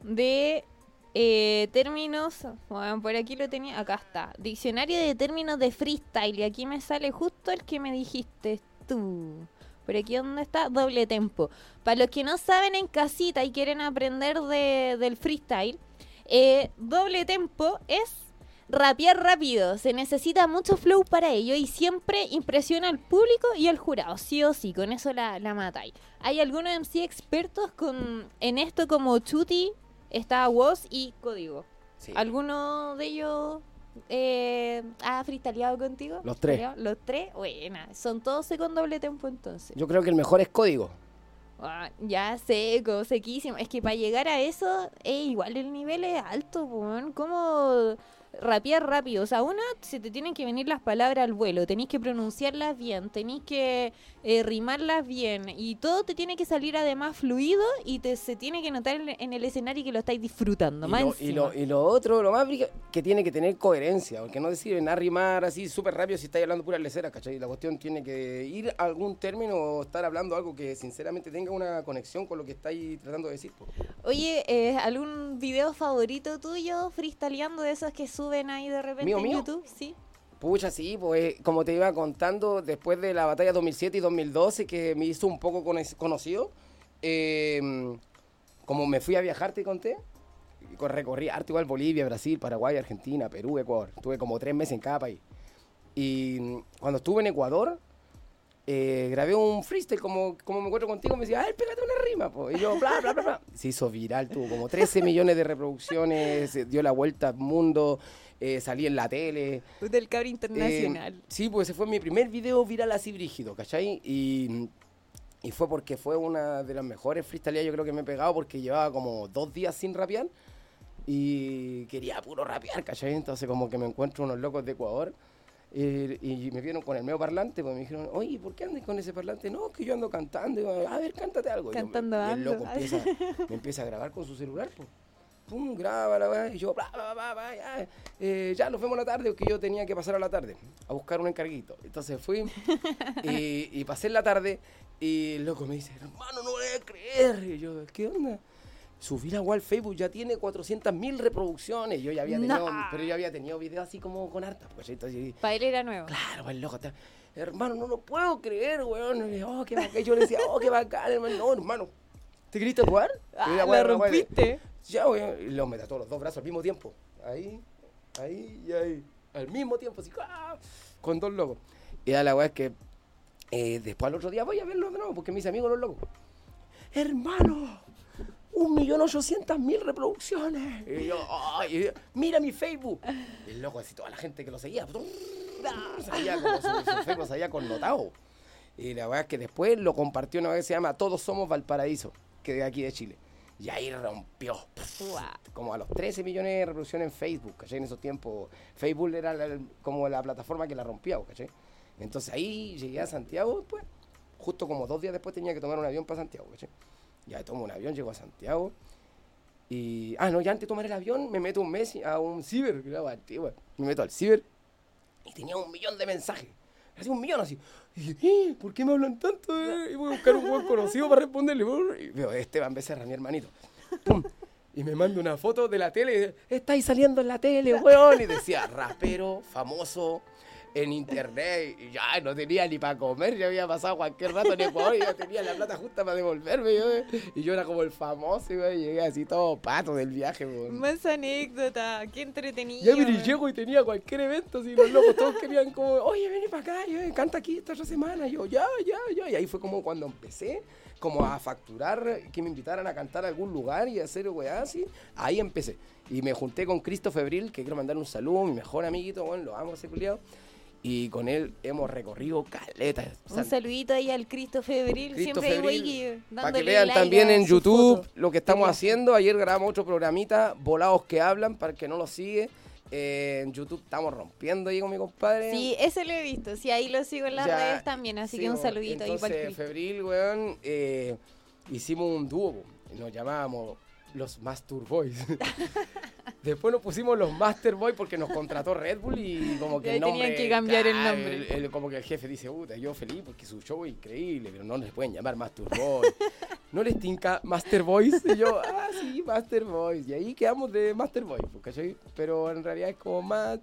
de eh, términos, bueno, por aquí lo tenía, acá está. Diccionario de términos de freestyle. Y aquí me sale justo el que me dijiste tú. Por aquí donde está doble tempo. Para los que no saben en casita y quieren aprender de, del freestyle, eh, doble tempo es rapear rápido. Se necesita mucho flow para ello y siempre impresiona al público y al jurado. Sí o sí, con eso la, la matáis. Hay algunos MC expertos con, en esto como Chuti, está Woz y Código. ¿Alguno de ellos eh, ha freestyleado contigo? Los tres. Los tres, buena. Son todos con doble tempo entonces. Yo creo que el mejor es código. Ah, ya seco, sequísimo. Es que para llegar a eso, eh, igual el nivel es alto, ¿cómo rapear rápido. O sea, una, se te tienen que venir las palabras al vuelo, tenéis que pronunciarlas bien, tenéis que eh, rimarlas bien y todo te tiene que salir además fluido y te, se tiene que notar en, el escenario que lo estáis disfrutando. Y, más lo, y, lo, y lo otro, lo más que tiene que tener coherencia, porque no decir en rimar así súper rápido si estáis hablando pura lecera, ¿cachai? La cuestión tiene que ir a algún término o estar hablando algo que sinceramente tenga una conexión con lo que estáis tratando de decir. Oye, eh, ¿algún video favorito tuyo freestyleando de esos que suben ahí de repente en YouTube? Sí. Pucha, sí, pues como te iba contando, después de la batalla 2007 y 2012, que me hizo un poco conocido, em, como me fui a viajar, te conté, recorrí arte igual Bolivia, Brasil, Paraguay, Argentina, Perú, Ecuador. Estuve como tres meses en cada país. Y cuando estuve en Ecuador, eh, grabé un freestyle, como, como me encuentro contigo, me decía, ay, pégate una rima, po. y yo, bla, bla, bla, bla. Se hizo viral, tuvo como 13 millones de reproducciones, dio la vuelta al mundo, eh, salí en la tele. Del cabri internacional. Eh, sí, pues ese fue mi primer video viral así brígido, ¿cachai? Y, y fue porque fue una de las mejores freestyles yo creo que me he pegado, porque llevaba como dos días sin rapear, y quería puro rapear, ¿cachai? Entonces como que me encuentro unos locos de Ecuador, y me vieron con el medio parlante, pues me dijeron, oye, ¿por qué andas con ese parlante? No, que yo ando cantando. a ver, cántate algo. Cantando y, el loco empieza, [LAUGHS] me empieza a grabar con su celular, pues. Pum, graba la weá. Y yo, bla, bla, bla, bla, ya, eh, ya nos vemos la tarde, porque yo tenía que pasar a la tarde a buscar un encarguito. Entonces fui y, y pasé la tarde y el loco me dice, hermano, no voy a creer. Y yo, ¿qué onda? subir a al Facebook ya tiene 400 mil reproducciones. Yo ya había tenido, pero yo había tenido videos así como con harta. Pues, entonces, Para él era nuevo. Claro, pues loco. hermano, no lo puedo creer, weón. Oh, qué bacán. Yo le decía, oh, qué bacán, hermano. No, hermano. ¿Te queriste jugar? Ah, la rompiste. Ya, weón. Y lo me todos los dos brazos al mismo tiempo. Ahí, ahí y ahí. Al mismo tiempo, así, ¡ah! con dos locos. Y ya la weá es que eh, después al otro día voy a verlo de nuevo porque mis amigos los locos. Hermano, un millón ochocientas mil reproducciones. Y yo, ay, mira mi Facebook. Y el loco, así toda la gente que lo seguía, salía como su, su Facebook se había connotado. Y la verdad es que después lo compartió una vez que se llama Todos Somos Valparaíso, que de aquí de Chile. Y ahí rompió. Como a los 13 millones de reproducciones en Facebook, ¿cachai? En esos tiempos, Facebook era como la plataforma que la rompía, ¿cachai? Entonces ahí llegué a Santiago, pues, justo como dos días después tenía que tomar un avión para Santiago, ¿cachai? Ya tomo un avión, llego a Santiago. Y, ah, no, ya antes de tomar el avión me meto un mes a un ciber, Me meto al ciber y tenía un millón de mensajes. Así un millón así. Y dije, ¿por qué me hablan tanto? Y voy a buscar un buen conocido para responderle. Y veo, Esteban Becerra, mi hermanito. Y me manda una foto de la tele. Y dice, estáis saliendo en la tele, weón. Y decía, rapero, famoso, en internet y ya no tenía ni para comer, ya había pasado cualquier rato en Ecuador y yo tenía la plata justa para devolverme. y yo era como el famoso, y llegué así todo pato del viaje. Más anécdota, qué entretenido. Ya y llego y tenía cualquier evento, y los locos todos querían como, oye, ven para acá, yo, canta aquí esta otra semana. Y yo, ya, ya, ya. Y ahí fue como cuando empecé como a facturar, que me invitaran a cantar a algún lugar y hacer weá así. Ahí empecé. Y me junté con Cristo Febril, que quiero mandar un saludo, mi mejor amiguito, bueno, lo amo ese culiado y con él hemos recorrido caletas. Un saludito ahí al Cristo Febril, siempre Febril, Para que vean también en YouTube lo que estamos haciendo. Ayer grabamos otro programita, Volados que hablan, para el que no lo sigue. Eh, en YouTube estamos rompiendo ahí con mi compadre. Sí, ese lo he visto. Sí, ahí lo sigo en las redes también. Así que un saludito ahí para el Febril, weón, eh, hicimos un dúo. Nos llamábamos los Master Boys. [LAUGHS] Después nos pusimos los Master Boys porque nos contrató Red Bull y como que el nombre, tenían que cambiar el nombre. como que el jefe dice, puta, yo feliz porque su show es increíble, pero no les pueden llamar Master Boys. [LAUGHS] ¿No les tinca Master Boys? Y yo, ah, sí, Master Boys. Y ahí quedamos de Master Boys, ¿cachai? Pero en realidad es como más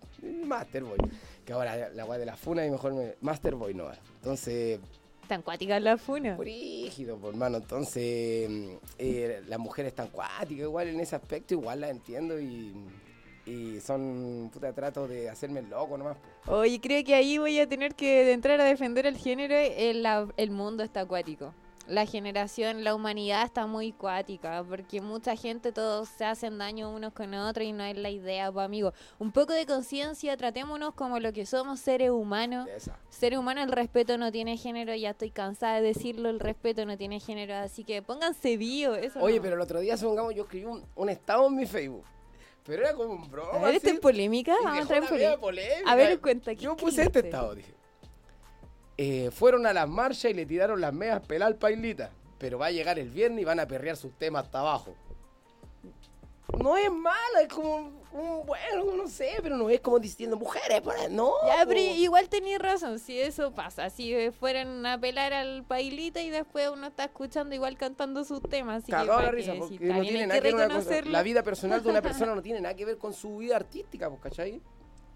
Master Boy. Que ahora la guay de la funa y mejor me, Master Boy no. Entonces Tan cuática la funa. Rígido, por hermano. Entonces, mm, eh, las mujeres tan cuáticas, igual en ese aspecto, igual las entiendo y, y son puta trato de hacerme loco nomás. Oye, creo que ahí voy a tener que entrar a defender el género. El, el mundo está acuático la generación, la humanidad está muy cuática, porque mucha gente todos se hacen daño unos con otros y no es la idea, pues amigo. Un poco de conciencia, tratémonos como lo que somos, seres humanos. Ser humano, el respeto no tiene género, ya estoy cansada de decirlo, el respeto no tiene género, así que pónganse bio. Eso Oye, pero el otro día, supongamos, yo escribí un, un estado en mi Facebook Pero era como un broma. A ver, ¿esta así. es polémica? Vamos a la polémica. A ver, cuenta. ¿qué Yo puse este estado, dije. Eh, fueron a las marchas y le tiraron las medias pelar al pailita. Pero va a llegar el viernes y van a perrear sus temas hasta abajo. No es mala, es como un bueno, no sé, pero no es como diciendo mujeres, ahí", no. Ya, pero po. igual tenías razón, si eso pasa, si eh, fueran a pelar al pailita y después uno está escuchando igual cantando sus temas, así que Cagado la risa, que- porque no tiene nada que ver. La vida personal de una persona [LAUGHS] no tiene nada que ver con su vida artística, pues, ¿cachai?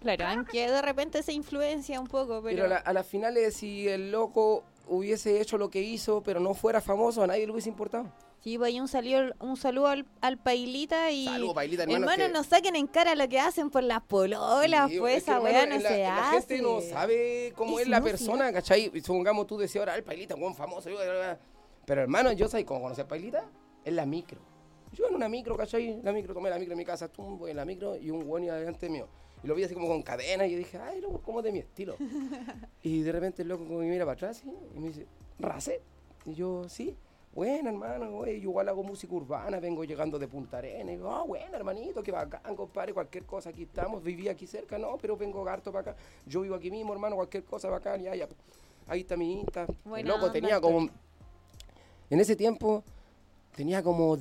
Claro, aunque de repente se influencia un poco, pero... Pero a, la- a las finales, si el loco hubiese hecho lo que hizo, pero no fuera famoso, a nadie le hubiese importado. Sí, pues ahí un, saludo, un saludo al, al Pailita y... Saludo, Pailita, hermano, hermano, que- no saquen en cara lo que hacen por las pololas, Sí, pues es que, esa weá no la- se la hace. gente no sabe cómo Es es la persona, ¿cachai? Y Supongamos tú decías ahora, el Pailita, buen famoso. yo, bla, bla, bla". Pero hermano, yo sabes cómo conocí a Pailita? En la micro. Yo en una micro, ¿cachai? La micro, tomé la micro en mi casa, voy en la micro y un buen iba delante mío. Y lo vi así como con cadena y yo dije, ay, loco, como de mi estilo. [LAUGHS] y de repente el loco como que mira para atrás ¿sí? y me dice, ¿Racet? Y yo, sí. Bueno, hermano, güey, yo igual hago música urbana, vengo llegando de Punta Arenas. Y digo, ah, bueno, hermanito, qué bacán, compadre, cualquier cosa, aquí estamos, viví aquí cerca, no, pero vengo harto para acá. Yo vivo aquí mismo, hermano, cualquier cosa bacán, ya, ya. Ahí está mi Insta. Buena loco onda, tenía como, en ese tiempo, tenía como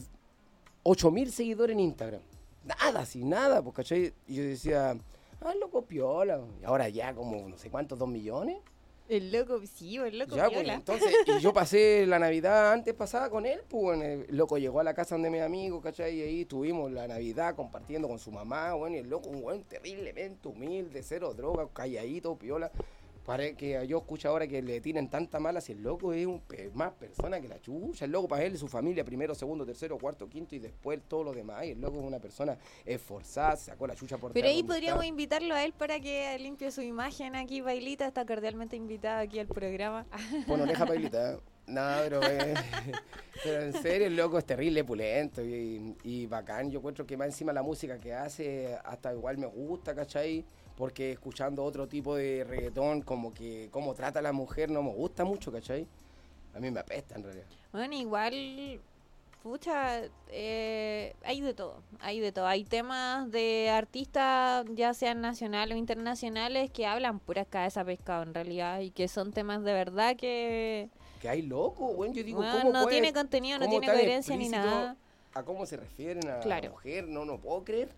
8000 seguidores en Instagram. Nada, así, nada, pues, ¿cachai? Y yo decía, ah, loco, piola. Y ahora ya como, no sé cuántos, dos millones. El loco, sí, el loco Ya, pues, viola. entonces, y yo pasé la Navidad antes pasada con él, pues, bueno, el loco llegó a la casa donde mis amigos, ¿cachai? Y ahí estuvimos la Navidad compartiendo con su mamá, bueno, y el loco, un buen terriblemente humilde, cero droga, calladito, piola. Para que yo escucho ahora que le tienen tanta mala, si el loco es un más persona que la chucha, el loco para él, su familia, primero, segundo, tercero, cuarto, quinto y después todo lo demás. Y el loco es una persona esforzada, se sacó la chucha por Pero ahí podríamos está. invitarlo a él para que limpie su imagen aquí, Bailita. Está cordialmente invitado aquí al programa. Pon oreja pailita. ¿eh? [LAUGHS] No, pero, eh, pero en serio, el loco es terrible, pulento y, y bacán. Yo encuentro que más encima la música que hace, hasta igual me gusta, ¿cachai? Porque escuchando otro tipo de reggaetón, como que cómo trata a la mujer, no me gusta mucho, ¿cachai? A mí me apesta en realidad. Bueno, igual, pucha, eh, hay de todo, hay de todo. Hay temas de artistas, ya sean nacionales o internacionales, que hablan pura cabeza pescado en realidad y que son temas de verdad que Que hay loco, bueno, yo digo, Bueno, ¿cómo no puede- tiene contenido, no tiene coherencia ni nada. A cómo se refieren a Claro. la mujer, no, no puedo creer.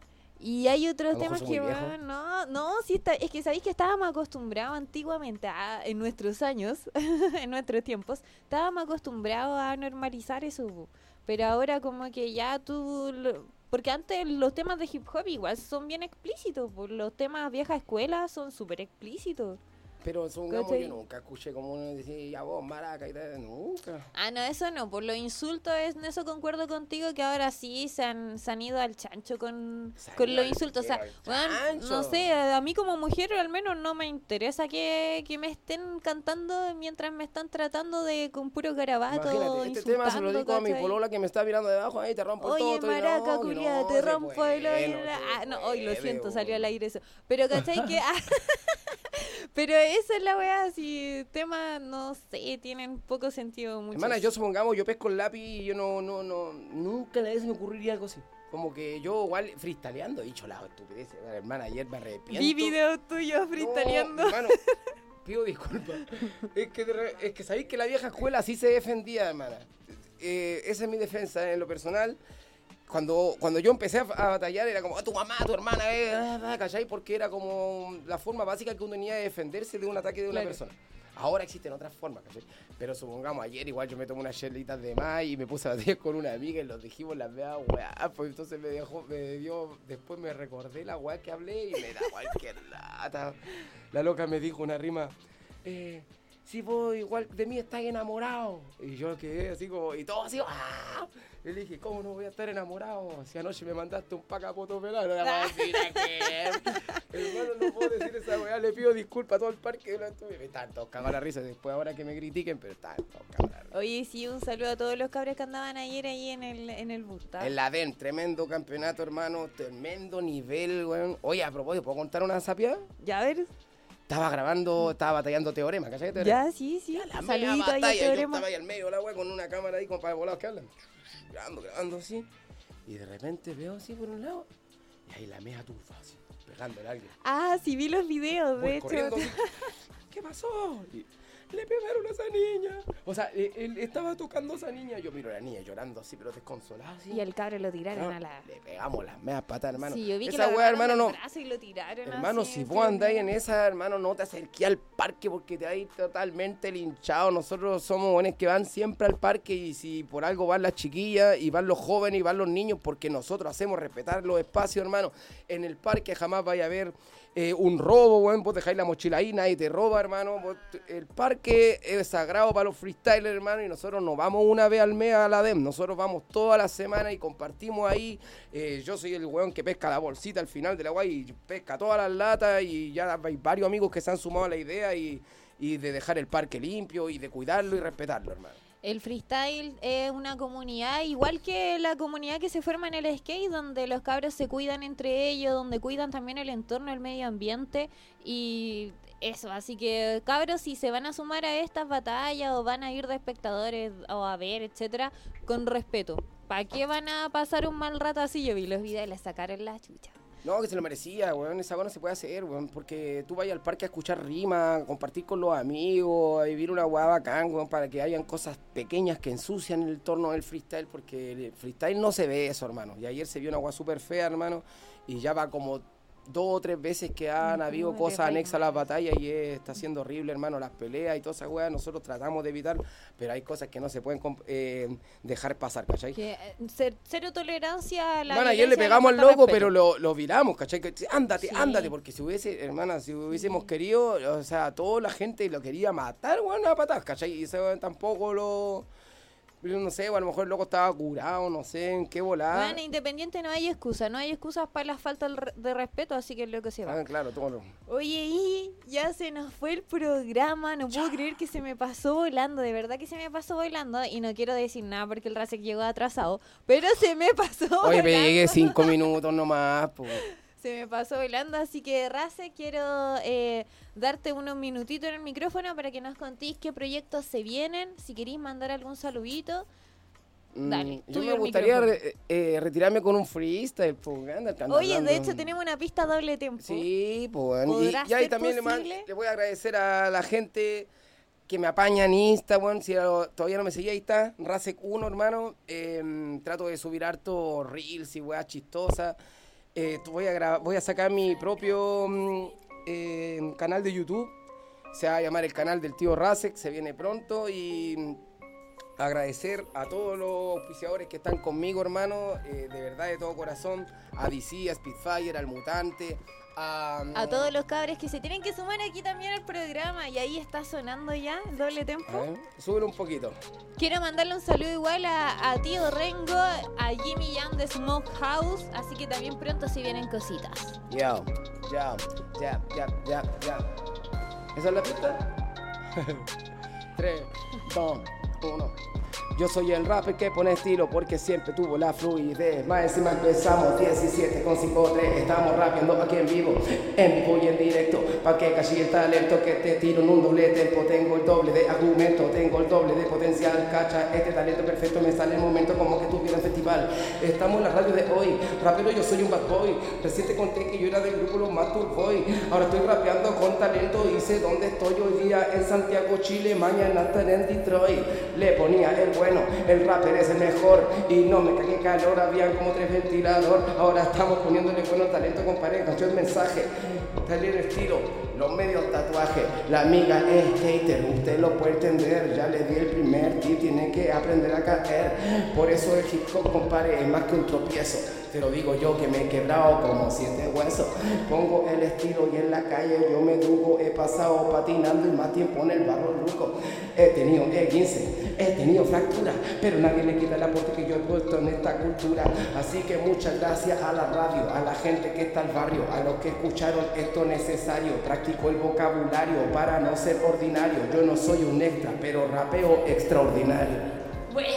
Y hay otros temas que van, no, no, sí está, es que sabéis que estábamos acostumbrados antiguamente, a- en nuestros años, [LAUGHS] en nuestros tiempos, estábamos acostumbrados a normalizar eso, pero ahora como que ya tú, lo- porque antes los temas de hip hop igual son bien explícitos, los temas vieja escuela son súper explícitos. Pero supongamos, ¿Cachai? yo nunca escuché como uno decía, ya vos, maraca y tal, nunca. Ah, no, eso no, por los insultos, es, en eso concuerdo contigo que ahora sí se han, se han ido al chancho con, con los insultos. O sea, bueno, no sé, a, mí como mujer al menos no me interesa que, que me estén cantando mientras me están tratando de con puro garabato. Imagínate, este tema se lo insultando, dedico a mi ¿cachai? polola que me está mirando debajo, ahí te rompo el Oye, y no, maraca, que culiada, no te rompo el hoyo. no Ah, no, hoy lo siento, salió al aire eso. Pero, ¿cachai? que, [LAUGHS] ah, [LAUGHS] pero esa es la weá, si temas, no sé, tienen poco sentido mucho. Hermana, yo supongamos, yo pesco el lápiz y yo no, no, no, nunca a vez me ocurriría algo así. Como que yo igual freestyleando, he dicho la estupidez. Hermana, ayer me arrepiento. Vi videos tuyos freestyleando. No, hermano, pido disculpas. es que, es que sabéis que la vieja escuela así se defendía, hermana. Eh, esa es mi defensa en lo personal. Cuando, cuando yo empecé a, a batallar era como, "Ah, tu mamá, tu hermana, eh, ah, ah", ¿cachai? Porque era como la forma básica que uno tenía de defenderse de un ataque de una Claro. persona. Ahora existen otras formas, ¿cachai? Pero supongamos, ayer igual yo me tomé unas chelitas de más y me puse a batallar con una amiga y los dijimos las veas, weá. Pues entonces me dejó, me dio, después me recordé la weá que hablé y me da cualquier [LAUGHS] lata. La loca me dijo una rima, eh, si vos igual de mí estás enamorado. Y yo quedé así como, y todo así, ¡ah! Le dije, ¿cómo no voy a estar enamorado? Si anoche me mandaste un pacapoto pelado, no la. [LAUGHS] Hermano, no puedo decir esa weá, le pido disculpas a todo el parque. estuve- Me estaban todos cagados la risa después ahora que me critiquen, pero estaban todos cagados la risa. Oye, sí, un saludo a todos los cabres que andaban ayer ahí en el, en el bus. ¿tá? En la DEN, tremendo campeonato, hermano, tremendo nivel, weón. Oye, a propósito, ¿puedo contar una sapia? Ya, a ver. Estaba grabando, estaba batallando teorema, ¿cachai? Teorema? Ya, sí, sí. La media Saludito yo Teorema. estaba ahí al medio de la wea con una cámara ahí como para volados que hablan. Grabando, grabando así. Y de repente veo así por un lado. Y ahí la mea tufa, así, pegándole a alguien. Ah, sí vi los videos, Voy de hecho. así, [LAUGHS] ¿Qué pasó? Y, le pegaron a esa niña. O sea, eh, él estaba tocando a esa niña. Yo miro a la niña llorando así, pero desconsolada. Así. Y el cabro lo tiraron No, a la... Le pegamos las meas patas, hermano. Sí, yo vi que esa weá, agarraron hermano, no. brazo y lo tiraron Hermano, así, si vos andáis en esa, hermano, no te acerqué al parque porque te vais totalmente linchado. Nosotros somos buenos que van siempre al parque y si por algo van las chiquillas y van los jóvenes y van los niños, porque nosotros hacemos respetar los espacios, hermano. En el parque jamás vaya a haber eh, un robo, weón. Vos dejáis la mochila ahí, nadie te roba, hermano. El parque es sagrado para los freestylers, hermano, y nosotros no vamos una vez al mes a la DEM. Nosotros vamos toda la semana y compartimos ahí. Eh, yo soy el weón que pesca la bolsita al final de la guay y pesca todas las latas y ya hay varios amigos que se han sumado a la idea y, y de dejar el parque limpio y de cuidarlo y respetarlo, hermano. El freestyle es una comunidad igual que la comunidad que se forma en el skate, donde los cabros se cuidan entre ellos, donde cuidan también el entorno, el medio ambiente y eso. Así que cabros, si se van a sumar a estas batallas o van a ir de espectadores o a ver, etcétera, con respeto. ¿Para qué van a pasar un mal rato así? Yo vi los videos y les sacaron la chucha. No, que se lo merecía, weón. Esa weón no se puede hacer, weón. Porque tú vayas al parque a escuchar rima, compartir con los amigos, a vivir una weá bacán, weón, para que hayan cosas pequeñas que ensucian el torno del freestyle, porque el freestyle no se ve eso, hermano. Y ayer se vio una weá súper fea, hermano, y ya va como dos o tres veces que han habido cosas anexas a las batallas y es- está siendo horrible, hermano, las peleas y todas esas weas. Nosotros tratamos de evitar, pero hay cosas que no se pueden eh, dejar pasar, ¿cachai? Que, eh, cer- cero tolerancia a la Hermana, ayer le pegamos al loco, pero lo, lo viramos, ¿cachai? Que, Ándate, Sí. ándate, porque si hubiese, hermana, si hubiésemos querido, o sea, toda la gente lo quería matar, weón, a patas, ¿cachai? Y ese tampoco lo. No sé, o a lo mejor el loco estaba curado, no sé en qué volada. Bueno, independiente no hay excusa, no hay excusas para la falta de respeto, así que es lo que se va. Ah, claro, todo. Oye, y ya se nos fue el programa, no puedo creer que se me pasó volando, de verdad que se me pasó volando y no quiero decir nada porque el Rasek llegó atrasado, pero se me pasó Oye, volando. pegué cinco [LAUGHS] minutos nomás, pues. Se me pasó volando, así que Rasek quiero eh, darte unos minutitos en el micrófono para que nos contéis qué proyectos se vienen, si queréis mandar algún saludito. Dale, Mm, yo tuyo me gustaría re- eh, retirarme con un freestyle, pues, anda, Oye, de hecho tenemos una pista doble tempo. Sí, pues. Y, ¿Podrá y ahí también le, man- le voy a agradecer a la gente que me apaña en Insta, bueno, si lo- todavía no me seguía, ahí está, Rasek1, hermano. Eh, trato de subir harto reels y weas chistosas. Eh, voy, a voy a sacar mi propio mm, eh, canal de YouTube. Se va a llamar el canal del tío Rasek, se viene pronto y mm, agradecer a todos los auspiciadores que están conmigo, hermano, eh, de verdad, de todo corazón, a DC, a Spitfire, al Mutante, a... A todos los cabres que se tienen que sumar aquí también al programa y ahí está sonando ya el doble tempo. Ver, súbelo un poquito. Quiero mandarle un saludo igual a, a Tío Rengo, a Jimmy Young de Smoke House, así que también pronto se vienen cositas. Yo, yo, ya, ya, ya, ya. ¿Esa es la pista? [LAUGHS] Tres, dos, uno. Yo soy el rapper que pone estilo porque siempre tuvo la fluidez. Más encima empezamos 17 con 5 3. Estamos rapeando aquí en vivo, en vivo y en directo. Pa' que calle el talento que te tiro en un doble tempo. Tengo el doble de argumento, tengo el doble de potencial. Cacha, este talento perfecto me sale el momento como que tuviera un festival. Estamos en la radio de hoy. Rapero, yo soy un bad boy. Recién te conté que yo era del grupo Los Matur Boy. Ahora estoy rapeando con talento sé dónde estoy hoy día en Santiago, Chile. Mañana estaré en Detroit. Le ponía el bueno, el rapper es el mejor. Y no me cagué calor, habían como tres ventilador. Ahora estamos poniéndole bueno talento con pareja. Yo el mensaje, dale el estilo, los medios tatuajes. La amiga es hater, usted lo puede entender. Ya le di el primer tip, tiene que aprender a caer. Por eso el hip hop, compadre, es más que un tropiezo. Te lo digo yo que me he quebrado como siete huesos. Pongo el estilo y en la calle yo me educo. He pasado patinando y más tiempo en el barro luco. He tenido E15, he tenido fractura, pero nadie le quita el aporte que yo he puesto en esta cultura. Así que muchas gracias a la radio, a la gente que está al barrio, a los que escucharon esto necesario. Practico el vocabulario para no ser ordinario. Yo no soy un extra, pero rapeo extraordinario. Buena,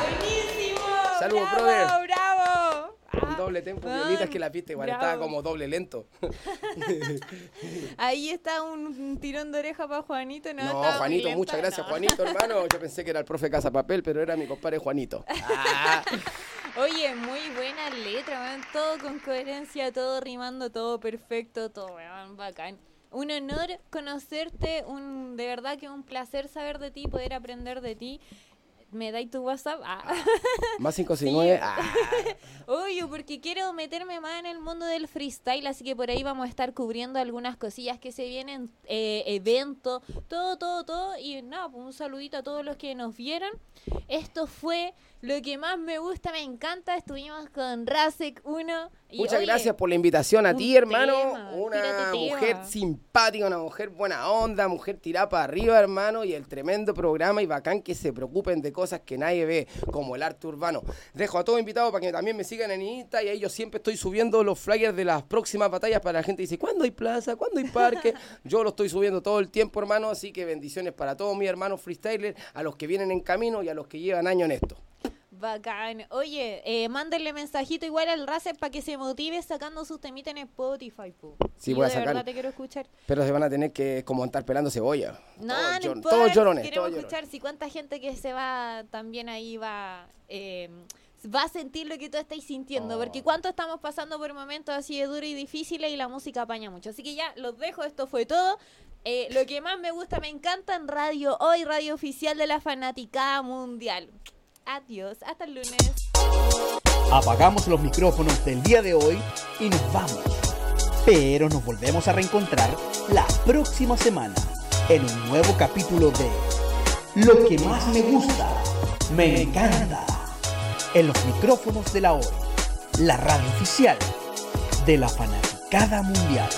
buenísimo. Saludos, bravo, brother. bravo. Un doble tempo, Ah, violitas que la pista igual bravo. estaba como doble lento. [LAUGHS] Ahí está un, tirón de oreja para Juanito. No, No, Juanito, lenta, muchas gracias, no. Juanito, [LAUGHS] hermano. Yo pensé que era el profe Casa Papel, pero era mi compadre Juanito. Ah, [LAUGHS] Oye, muy buena letra. Todo con coherencia, todo rimando, todo perfecto, todo, weón, bacán. Un honor conocerte, un de verdad que un placer saber de ti, poder aprender de ti. ¿Me dais tu WhatsApp? Ah. Más 569. [LAUGHS] [LAUGHS] Ah. Oye, porque quiero meterme más en el mundo del freestyle, así que por ahí vamos a estar cubriendo algunas cosillas que se vienen, eh, eventos, todo, todo, todo. Y nada, pues un saludito a todos los que nos vieron. Esto fue lo que más me gusta, me encanta. Estuvimos con Rasek 1. Muchas oye, gracias por la invitación a ti, hermano. tema, una mujer tema. simpática, una mujer buena onda, mujer tirada para arriba, hermano. Y el tremendo programa y bacán que se preocupen de cosas que nadie ve, como el arte urbano. Dejo a todos invitados para que también me sigan en Insta y ahí yo siempre estoy subiendo los flyers de las próximas batallas para la gente dice, ¿cuándo hay plaza? ¿Cuándo hay parque? [LAUGHS] yo lo estoy subiendo todo el tiempo, hermano. Así que bendiciones para todos mis hermanos freestylers, a los que vienen en camino y a los que llevan años en esto. Bacán. Oye, eh, mándenle mensajito igual al Racer para que se motive sacando sus temitas en Spotify. Po. Sí, Yo voy a de sacar. verdad te quiero escuchar. Pero se van a tener que como estar pelando cebolla. No, Todos no llor- importa. todos llorones, Queremos todos escuchar si cuánta gente que se va también ahí va eh, va a sentir lo que tú estáis sintiendo, Oh. porque cuánto estamos pasando por momentos así de duros y difíciles y la música apaña mucho. Así que ya los dejo, esto fue todo. Eh, lo que más me gusta, me encanta en radio, hoy radio oficial de la fanaticada mundial. Adiós, hasta el lunes. Apagamos los micrófonos del día de hoy y nos vamos. Pero nos volvemos a reencontrar la próxima semana en un nuevo capítulo de Lo que más me gusta, me encanta. En los micrófonos de la hoy, la radio oficial de la fanaticada mundial.